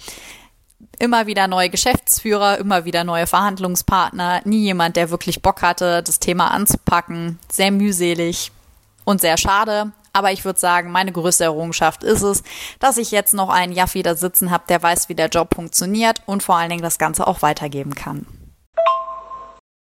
Speaker 4: immer wieder neue Geschäftsführer, immer wieder neue Verhandlungspartner, nie jemand, der wirklich Bock hatte, das Thema anzupacken. Sehr mühselig und sehr schade. Aber ich würde sagen, meine größte Errungenschaft ist es, dass ich jetzt noch einen Jaffi da sitzen habe, der weiß, wie der Job funktioniert und vor allen Dingen das Ganze auch weitergeben kann.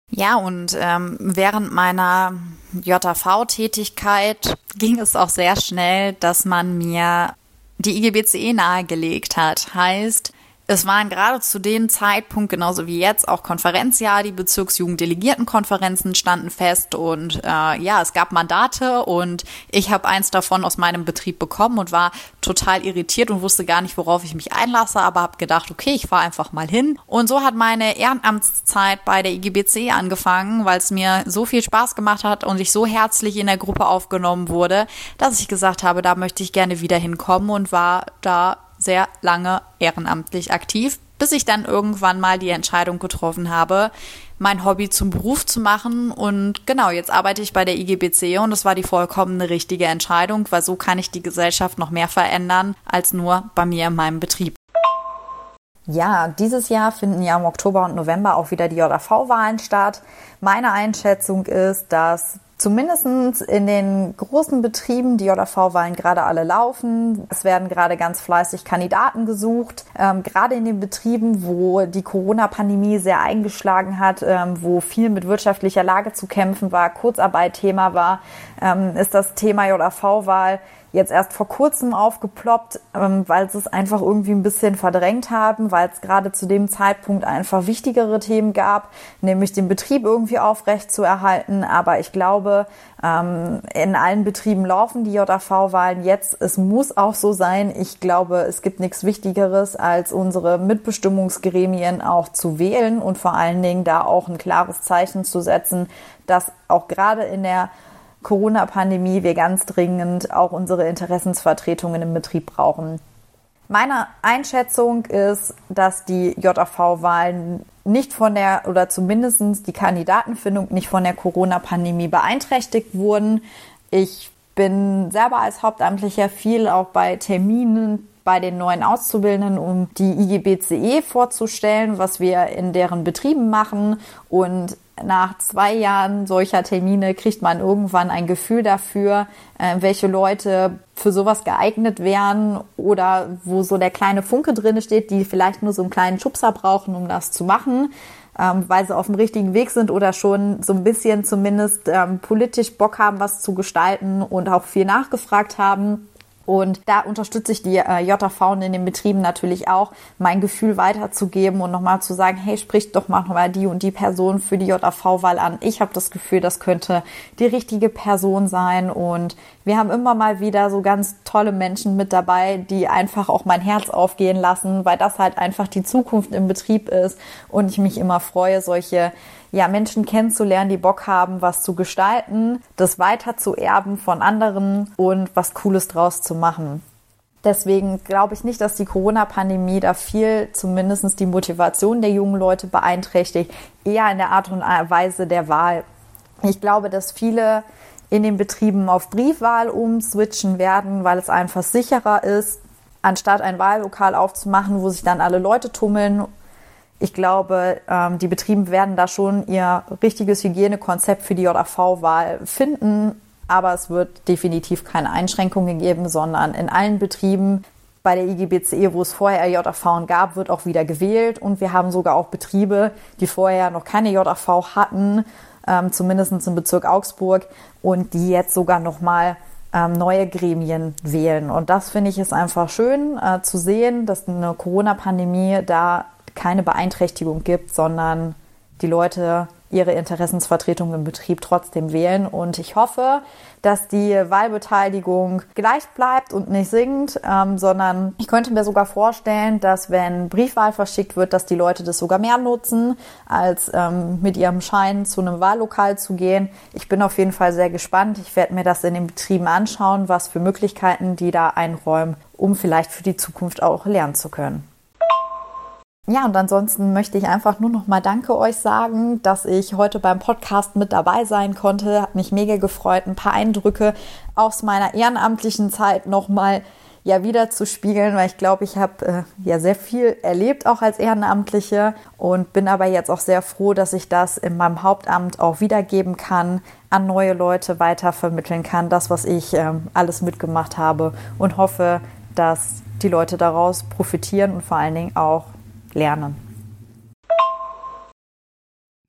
Speaker 4: Ja, und ähm, während meiner JV-Tätigkeit ging es auch sehr schnell, dass man mir die IGBCE nahegelegt hat. Heißt, es waren gerade zu dem Zeitpunkt, genauso wie jetzt, auch Konferenzjahr. Die Bezirksjugenddelegiertenkonferenzen standen fest und äh, ja, es gab Mandate und ich habe eins davon aus meinem Betrieb bekommen und war total irritiert und wusste gar nicht, worauf ich mich einlasse, aber habe gedacht, okay, ich fahre einfach mal hin. Und so hat meine Ehrenamtszeit bei der IGBC angefangen, weil es mir so viel Spaß gemacht hat und ich so herzlich in der Gruppe aufgenommen wurde, dass ich gesagt habe, da möchte ich gerne wieder hinkommen und war da sehr lange ehrenamtlich aktiv, bis ich dann irgendwann mal die Entscheidung getroffen habe, mein Hobby zum Beruf zu machen. Und genau, jetzt arbeite ich bei der IGBC und das war die vollkommene richtige Entscheidung, weil so kann ich die Gesellschaft noch mehr verändern als nur bei mir in meinem Betrieb.
Speaker 5: Ja, dieses Jahr finden ja im Oktober und November auch wieder die JV-Wahlen statt. Meine Einschätzung ist, dass Zumindestens in den großen Betrieben, die JV-Wahlen gerade alle laufen. Es werden gerade ganz fleißig Kandidaten gesucht. Ähm, gerade in den Betrieben, wo die Corona-Pandemie sehr eingeschlagen hat, ähm, wo viel mit wirtschaftlicher Lage zu kämpfen war, Kurzarbeit Thema war, ähm, ist das Thema JV-Wahl jetzt erst vor kurzem aufgeploppt, ähm, weil sie es einfach irgendwie ein bisschen verdrängt haben, weil es gerade zu dem Zeitpunkt einfach wichtigere Themen gab, nämlich den Betrieb irgendwie aufrecht zu erhalten. Aber ich glaube, ähm, in allen Betrieben laufen die JAV-Wahlen jetzt. Es muss auch so sein. Ich glaube, es gibt nichts Wichtigeres, als unsere Mitbestimmungsgremien auch zu wählen und vor allen Dingen da auch ein klares Zeichen zu setzen, dass auch gerade in der Corona-Pandemie wir ganz dringend auch unsere Interessensvertretungen im Betrieb brauchen. Meine Einschätzung ist, dass die JAV-Wahlen nicht von der, oder zumindest die Kandidatenfindung nicht von der Corona-Pandemie beeinträchtigt wurden. Ich bin selber als Hauptamtlicher viel auch bei Terminen bei den neuen Auszubildenden, um die IGBCE vorzustellen, was wir in deren Betrieben machen. Und nach zwei Jahren solcher Termine kriegt man irgendwann ein Gefühl dafür, äh, welche Leute für sowas geeignet wären oder wo so der kleine Funke drin steht, die vielleicht nur so einen kleinen Schubser brauchen, um das zu machen, ähm, weil sie auf dem richtigen Weg sind oder schon so ein bisschen zumindest ähm, politisch Bock haben, was zu gestalten und auch viel nachgefragt haben. Und da unterstütze ich die äh, JV in den Betrieben natürlich auch, mein Gefühl weiterzugeben und nochmal zu sagen, hey, sprich doch mal nochmal die und die Person für die JV-Wahl an. Ich habe das Gefühl, das könnte die richtige Person sein. Und wir haben immer mal wieder so ganz tolle Menschen mit dabei, die einfach auch mein Herz aufgehen lassen, weil das halt einfach die Zukunft im Betrieb ist. Und ich mich immer freue, solche ja, Menschen kennenzulernen, die Bock haben, was zu gestalten, das weiter zu erben von anderen und was Cooles draus zu machen. Deswegen glaube ich nicht, dass die Corona-Pandemie da viel, zumindest die Motivation der jungen Leute beeinträchtigt, eher in der Art und Weise der Wahl. Ich glaube, dass viele in den Betrieben auf Briefwahl umswitchen werden, weil es einfach sicherer ist, anstatt ein Wahllokal aufzumachen, wo sich dann alle Leute tummeln ich glaube, ähm, die Betriebe werden da schon ihr richtiges Hygienekonzept für die JAV-Wahl finden. Aber es wird definitiv keine Einschränkungen geben, sondern in allen Betrieben bei der IGBCE, wo es vorher JAV gab, wird auch wieder gewählt. Und wir haben sogar auch Betriebe, die vorher noch keine JAV hatten, ähm, zumindest im Bezirk Augsburg, und die jetzt sogar nochmal ähm, neue Gremien wählen. Und das finde ich ist einfach schön äh, zu sehen, dass eine Corona-Pandemie da keine Beeinträchtigung gibt, sondern die Leute ihre Interessensvertretung im Betrieb trotzdem wählen. Und ich hoffe, dass die Wahlbeteiligung gleich bleibt und nicht sinkt, ähm, sondern ich könnte mir sogar vorstellen, dass wenn Briefwahl verschickt wird, dass die Leute das sogar mehr nutzen, als ähm, mit ihrem Schein zu einem Wahllokal zu gehen. Ich bin auf jeden Fall sehr gespannt. Ich werde mir das in den Betrieben anschauen, was für Möglichkeiten die da einräumen, um vielleicht für die Zukunft auch lernen zu können. Ja, und ansonsten möchte ich einfach nur noch mal Danke euch sagen, dass ich heute beim Podcast mit dabei sein konnte. Hat mich mega gefreut, ein paar Eindrücke aus meiner ehrenamtlichen Zeit noch mal ja wieder zu spiegeln, weil ich glaube, ich habe äh, ja sehr viel erlebt auch als Ehrenamtliche und bin aber jetzt auch sehr froh, dass ich das in meinem Hauptamt auch wiedergeben kann, an neue Leute weitervermitteln kann, das was ich äh, alles mitgemacht habe und hoffe, dass die Leute daraus profitieren und vor allen Dingen auch lernen.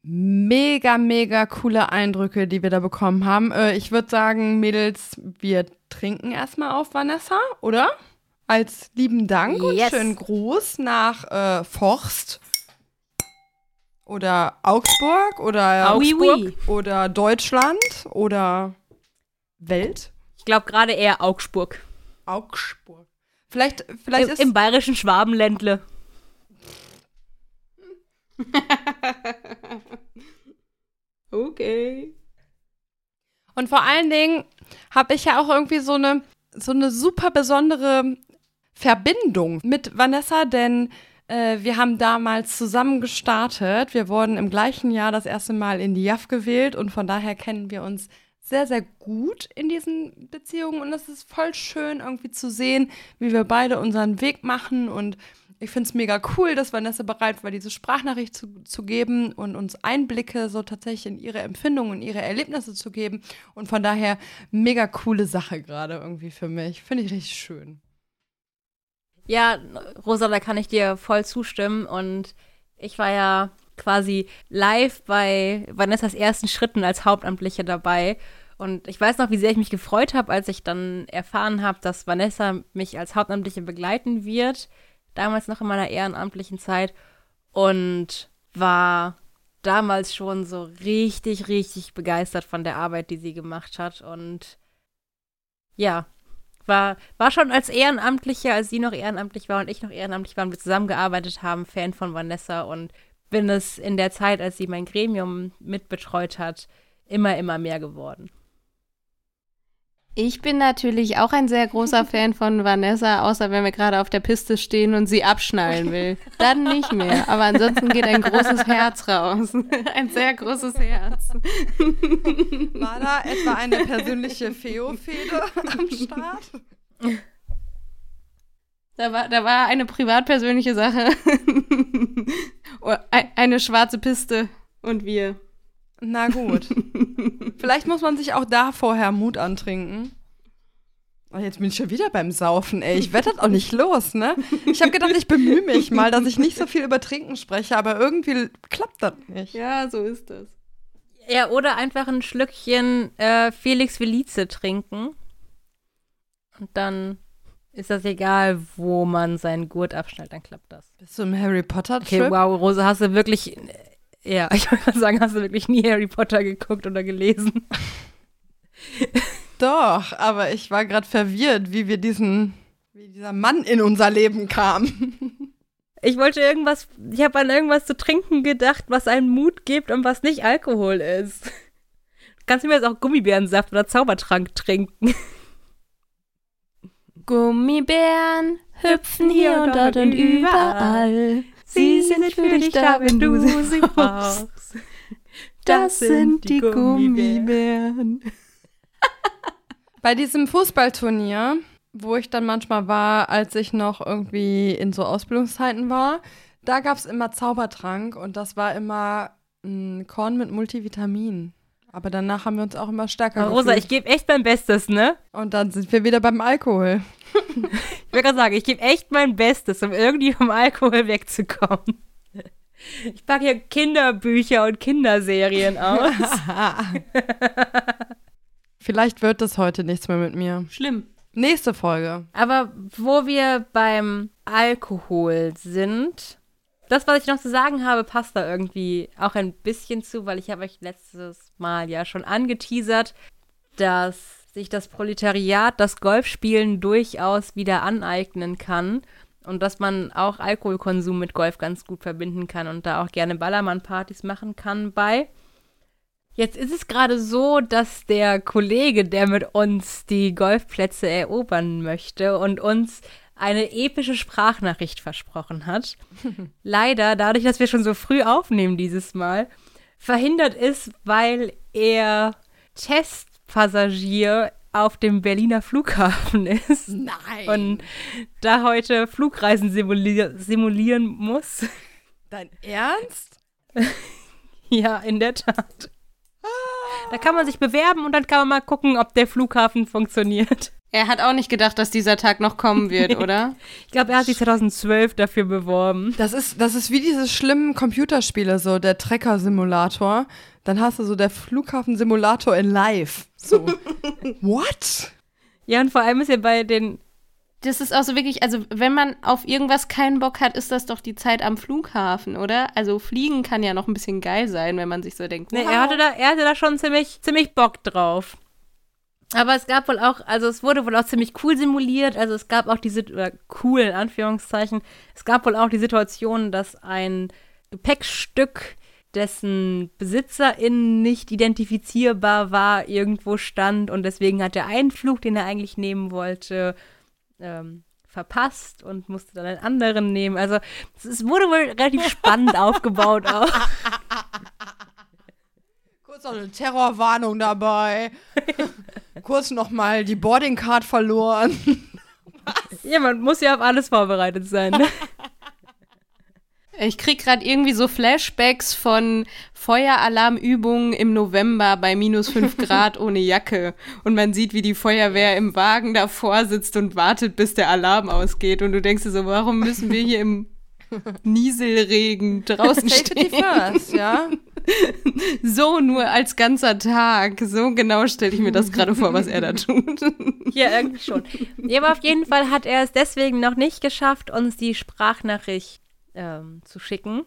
Speaker 2: Mega, mega coole Eindrücke, die wir da bekommen haben. Äh, ich würde sagen, Mädels, wir trinken erstmal auf Vanessa, oder? Als lieben Dank und schönen Gruß nach äh, Forst oder Augsburg oder
Speaker 3: Augsburg oui,
Speaker 2: oui. oder Deutschland oder Welt.
Speaker 3: Ich glaube gerade eher Augsburg.
Speaker 2: Augsburg. Vielleicht, vielleicht
Speaker 3: Im, ist im bayerischen Schwabenländle.
Speaker 2: okay. Und vor allen Dingen habe ich ja auch irgendwie so eine, so eine super besondere Verbindung mit Vanessa, denn äh, wir haben damals zusammen gestartet. Wir wurden im gleichen Jahr das erste Mal in die JAF gewählt und von daher kennen wir uns sehr, sehr gut in diesen Beziehungen und es ist voll schön irgendwie zu sehen, wie wir beide unseren Weg machen und ich finde es mega cool, dass Vanessa bereit war, diese Sprachnachricht zu, zu geben und uns Einblicke so tatsächlich in ihre Empfindungen und ihre Erlebnisse zu geben. Und von daher mega coole Sache gerade irgendwie für mich. Finde ich richtig schön.
Speaker 3: Ja, Rosa, da kann ich dir voll zustimmen. Und ich war ja quasi live bei Vanessas ersten Schritten als Hauptamtliche dabei. Und ich weiß noch, wie sehr ich mich gefreut habe, als ich dann erfahren habe, dass Vanessa mich als Hauptamtliche begleiten wird damals noch in meiner ehrenamtlichen Zeit und war damals schon so richtig, richtig begeistert von der Arbeit, die sie gemacht hat. Und ja, war, war schon als Ehrenamtliche, als sie noch ehrenamtlich war und ich noch ehrenamtlich war und wir zusammengearbeitet haben, Fan von Vanessa und bin es in der Zeit, als sie mein Gremium mitbetreut hat, immer, immer mehr geworden.
Speaker 1: Ich bin natürlich auch ein sehr großer Fan von Vanessa, außer wenn wir gerade auf der Piste stehen und sie abschnallen will. Dann nicht mehr. Aber ansonsten geht ein großes Herz raus. Ein sehr großes Herz.
Speaker 2: War da etwa eine persönliche Feo-Fehde am Start?
Speaker 1: Da war, da war eine privatpersönliche Sache. Eine schwarze Piste und wir.
Speaker 2: Na gut. Vielleicht muss man sich auch da vorher Mut antrinken. Oh, jetzt bin ich schon wieder beim Saufen, ey. Ich werde das auch nicht los, ne? Ich habe gedacht, ich bemühe mich mal, dass ich nicht so viel über Trinken spreche, aber irgendwie klappt das nicht.
Speaker 1: Ja, so ist das.
Speaker 3: Ja, oder einfach ein Schlückchen äh, Felix Felice trinken. Und dann ist das egal, wo man seinen Gurt abschnallt, dann klappt das.
Speaker 2: Bist du im Harry Potter
Speaker 3: Okay, wow, Rose, hast du wirklich, ja, ich wollte gerade sagen, hast du wirklich nie Harry Potter geguckt oder gelesen?
Speaker 2: Doch, aber ich war gerade verwirrt, wie wir diesen, wie dieser Mann in unser Leben kam.
Speaker 3: Ich wollte irgendwas, ich habe an irgendwas zu trinken gedacht, was einen Mut gibt und was nicht Alkohol ist. Du kannst mir jetzt auch Gummibärensaft oder Zaubertrank trinken.
Speaker 1: Gummibären hüpfen hier und dort und überall. Sie sind für dich da, wenn du sie brauchst. Das sind die Gummibären.
Speaker 2: Bei diesem Fußballturnier, wo ich dann manchmal war, als ich noch irgendwie in so Ausbildungszeiten war, da gab es immer Zaubertrank und das war immer ein Korn mit Multivitamin. Aber danach haben wir uns auch immer stärker
Speaker 3: Aber Rosa,
Speaker 2: gefühlt.
Speaker 3: ich gebe echt mein Bestes, ne?
Speaker 2: Und dann sind wir wieder beim Alkohol.
Speaker 3: Ich will gerade sagen, ich gebe echt mein Bestes, um irgendwie vom Alkohol wegzukommen. Ich packe hier Kinderbücher und Kinderserien aus.
Speaker 2: Vielleicht wird das heute nichts mehr mit mir.
Speaker 1: Schlimm.
Speaker 2: Nächste Folge.
Speaker 3: Aber wo wir beim Alkohol sind, das, was ich noch zu sagen habe, passt da irgendwie auch ein bisschen zu, weil ich habe euch letztes Mal ja schon angeteasert, dass sich das Proletariat das Golfspielen durchaus wieder aneignen kann und dass man auch Alkoholkonsum mit Golf ganz gut verbinden kann und da auch gerne Ballermann-Partys machen kann bei. Jetzt ist es gerade so, dass der Kollege, der mit uns die Golfplätze erobern möchte und uns eine epische Sprachnachricht versprochen hat, leider, dadurch, dass wir schon so früh aufnehmen dieses Mal, verhindert ist, weil er Testpassagier auf dem Berliner Flughafen ist
Speaker 2: Nein.
Speaker 3: und da heute Flugreisen simulier simulieren muss.
Speaker 2: Dein Ernst?
Speaker 3: Ja, in der Tat. Da kann man sich bewerben und dann kann man mal gucken, ob der Flughafen funktioniert.
Speaker 1: Er hat auch nicht gedacht, dass dieser Tag noch kommen wird, oder?
Speaker 3: Ich glaube, er hat sich 2012 dafür beworben.
Speaker 2: Das ist, das ist wie diese schlimmen Computerspiele, so der Trecker-Simulator. Dann hast du so der Flughafen-Simulator in live. So. What?
Speaker 3: Ja, und vor allem ist ja bei den.
Speaker 1: Das ist auch so wirklich, also wenn man auf irgendwas keinen Bock hat, ist das doch die Zeit am Flughafen, oder? Also fliegen kann ja noch ein bisschen geil sein, wenn man sich so denkt.
Speaker 3: Nee,
Speaker 1: wow.
Speaker 3: er hatte da, er hatte da schon ziemlich, ziemlich Bock drauf. Aber es gab wohl auch, also es wurde wohl auch ziemlich cool simuliert. Also es gab auch diese, oder cool in Anführungszeichen, es gab wohl auch die Situation, dass ein Gepäckstück, dessen BesitzerInnen nicht identifizierbar war, irgendwo stand und deswegen hat er einen Flug, den er eigentlich nehmen wollte, ähm, verpasst und musste dann einen anderen nehmen. Also es, es wurde wohl relativ spannend aufgebaut auch.
Speaker 2: Kurz noch eine Terrorwarnung dabei. Kurz noch mal die Boardingcard verloren.
Speaker 3: Ja, man muss ja auf alles vorbereitet sein. Ne?
Speaker 1: Ich krieg gerade irgendwie so Flashbacks von Feueralarmübungen im November bei minus 5 Grad ohne Jacke. Und man sieht, wie die Feuerwehr im Wagen davor sitzt und wartet, bis der Alarm ausgeht. Und du denkst dir so, warum müssen wir hier im Nieselregen draußen
Speaker 2: Safety
Speaker 1: stehen?
Speaker 2: first, ja?
Speaker 1: So nur als ganzer Tag. So genau stelle ich mir das gerade vor, was er da tut.
Speaker 3: Ja, irgendwie schon. Ja, aber auf jeden Fall hat er es deswegen noch nicht geschafft, uns die Sprachnachricht ähm, zu schicken.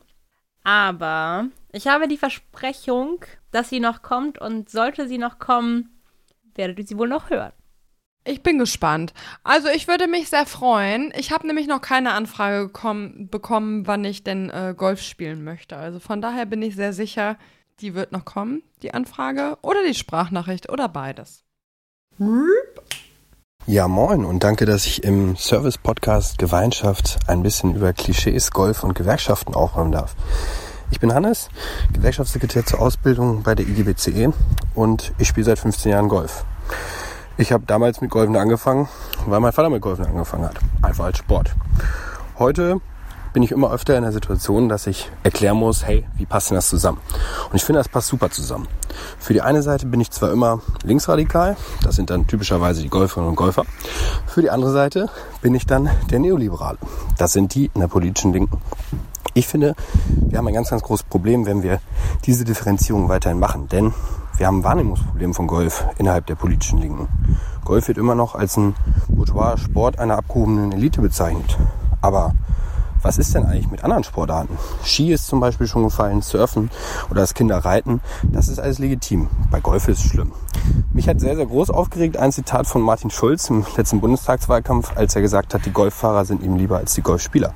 Speaker 3: Aber ich habe die Versprechung, dass sie noch kommt und sollte sie noch kommen, werdet ihr sie wohl noch hören.
Speaker 2: Ich bin gespannt. Also ich würde mich sehr freuen. Ich habe nämlich noch keine Anfrage gekommen, bekommen, wann ich denn äh, Golf spielen möchte. Also von daher bin ich sehr sicher, die wird noch kommen, die Anfrage oder die Sprachnachricht oder beides.
Speaker 6: Ja, moin und danke, dass ich im Service-Podcast Gemeinschaft ein bisschen über Klischees, Golf und Gewerkschaften aufräumen darf. Ich bin Hannes, Gewerkschaftssekretär zur Ausbildung bei der IGBCE und ich spiele seit 15 Jahren Golf. Ich habe damals mit Golfen angefangen, weil mein Vater mit Golfen angefangen hat. Einfach als Sport. Heute bin ich immer öfter in der Situation, dass ich erklären muss, hey, wie passt denn das zusammen? Und ich finde, das passt super zusammen. Für die eine Seite bin ich zwar immer linksradikal, das sind dann typischerweise die Golferinnen und Golfer. Für die andere Seite bin ich dann der Neoliberale. Das sind die in der politischen Linken. Ich finde, wir haben ein ganz, ganz großes Problem, wenn wir diese Differenzierung weiterhin machen. Denn wir haben ein Wahrnehmungsproblem von Golf innerhalb der politischen Linken. Golf wird immer noch als ein Bourgeois-Sport einer abgehobenen Elite bezeichnet. Aber was ist denn eigentlich mit anderen Sportarten? Ski ist zum Beispiel schon gefallen, Surfen oder das Kinderreiten, das ist alles legitim. Bei Golf ist es schlimm. Mich hat sehr, sehr groß aufgeregt ein Zitat von Martin Schulz im letzten Bundestagswahlkampf, als er gesagt hat, die Golffahrer sind ihm lieber als die Golfspieler.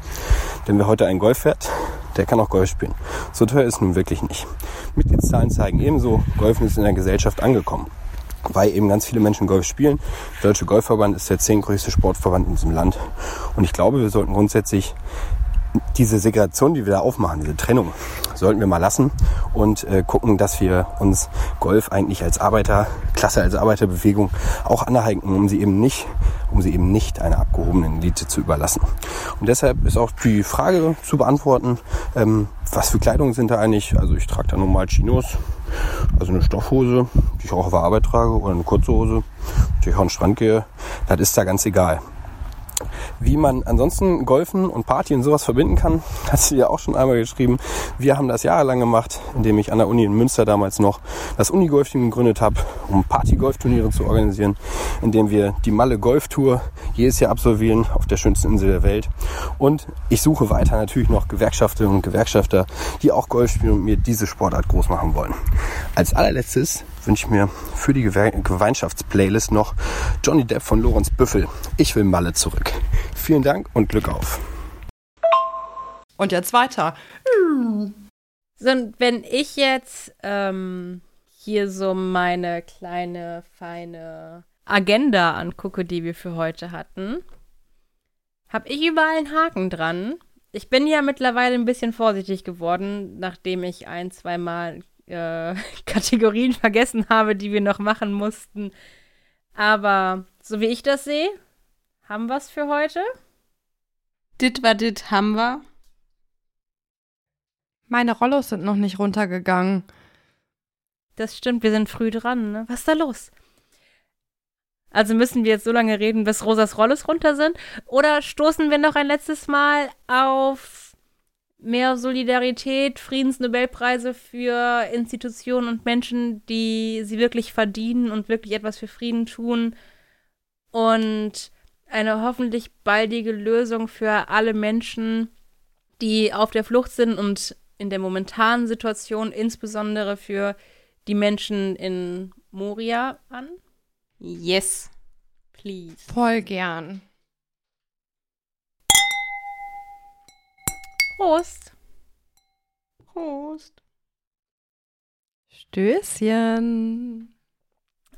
Speaker 6: Denn wer heute einen Golf fährt, der kann auch Golf spielen. So teuer ist nun wirklich nicht. Mitgliedszahlen zeigen ebenso, Golfen ist in der Gesellschaft angekommen weil eben ganz viele Menschen Golf spielen. Der Deutsche Golfverband ist der zehngrößte Sportverband in diesem Land. Und ich glaube, wir sollten grundsätzlich diese Segregation, die wir da aufmachen, diese Trennung, sollten wir mal lassen und äh, gucken, dass wir uns Golf eigentlich als Arbeiterklasse, als Arbeiterbewegung auch aneignen, um sie eben nicht, um sie eben nicht einer abgehobenen Elite zu überlassen. Und deshalb ist auch die Frage zu beantworten, ähm, was für Kleidung sind da eigentlich? Also ich trage da normal Chinos, also eine Stoffhose, die ich auch auf der Arbeit trage, oder eine kurze Hose, die ich auch an den Strand gehe. Das ist da ganz egal. Wie man ansonsten Golfen und Party und sowas verbinden kann, hast du ja auch schon einmal geschrieben. Wir haben das jahrelang gemacht, indem ich an der Uni in Münster damals noch das Uni-Golf-Team gegründet habe, um Party-Golfturniere zu organisieren, indem wir die Malle Golf-Tour jedes Jahr absolvieren auf der schönsten Insel der Welt. Und ich suche weiter natürlich noch Gewerkschafterinnen und Gewerkschafter, die auch Golf spielen und mir diese Sportart groß machen wollen. Als allerletztes wünsche ich mir für die Gemeinschaftsplaylist noch Johnny Depp von Lorenz Büffel. Ich will Malle zurück. Vielen Dank und Glück auf.
Speaker 2: Und jetzt weiter.
Speaker 3: So, und wenn ich jetzt ähm, hier so meine kleine, feine Agenda angucke, die wir für heute hatten, habe ich überall einen Haken dran. Ich bin ja mittlerweile ein bisschen vorsichtig geworden, nachdem ich ein, zwei Mal äh, Kategorien vergessen habe, die wir noch machen mussten. Aber so wie ich das sehe, haben wir es für heute.
Speaker 1: Dit war dit, haben wir.
Speaker 2: Meine Rollos sind noch nicht runtergegangen.
Speaker 3: Das stimmt, wir sind früh dran, ne? Was ist da los? Also müssen wir jetzt so lange reden, bis Rosas Rollos runter sind? Oder stoßen wir noch ein letztes Mal auf mehr Solidarität, Friedensnobelpreise für Institutionen und Menschen, die sie wirklich verdienen und wirklich etwas für Frieden tun und eine hoffentlich baldige Lösung für alle Menschen, die auf der Flucht sind und in der momentanen Situation insbesondere für die Menschen in Moria an?
Speaker 1: Yes.
Speaker 3: Please.
Speaker 2: Voll gern.
Speaker 3: Prost.
Speaker 1: Prost.
Speaker 2: Stößchen.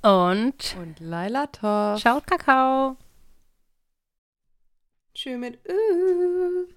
Speaker 3: Und
Speaker 2: Und Laila Toff.
Speaker 3: schaut Kakao.
Speaker 1: Schön mit Ö.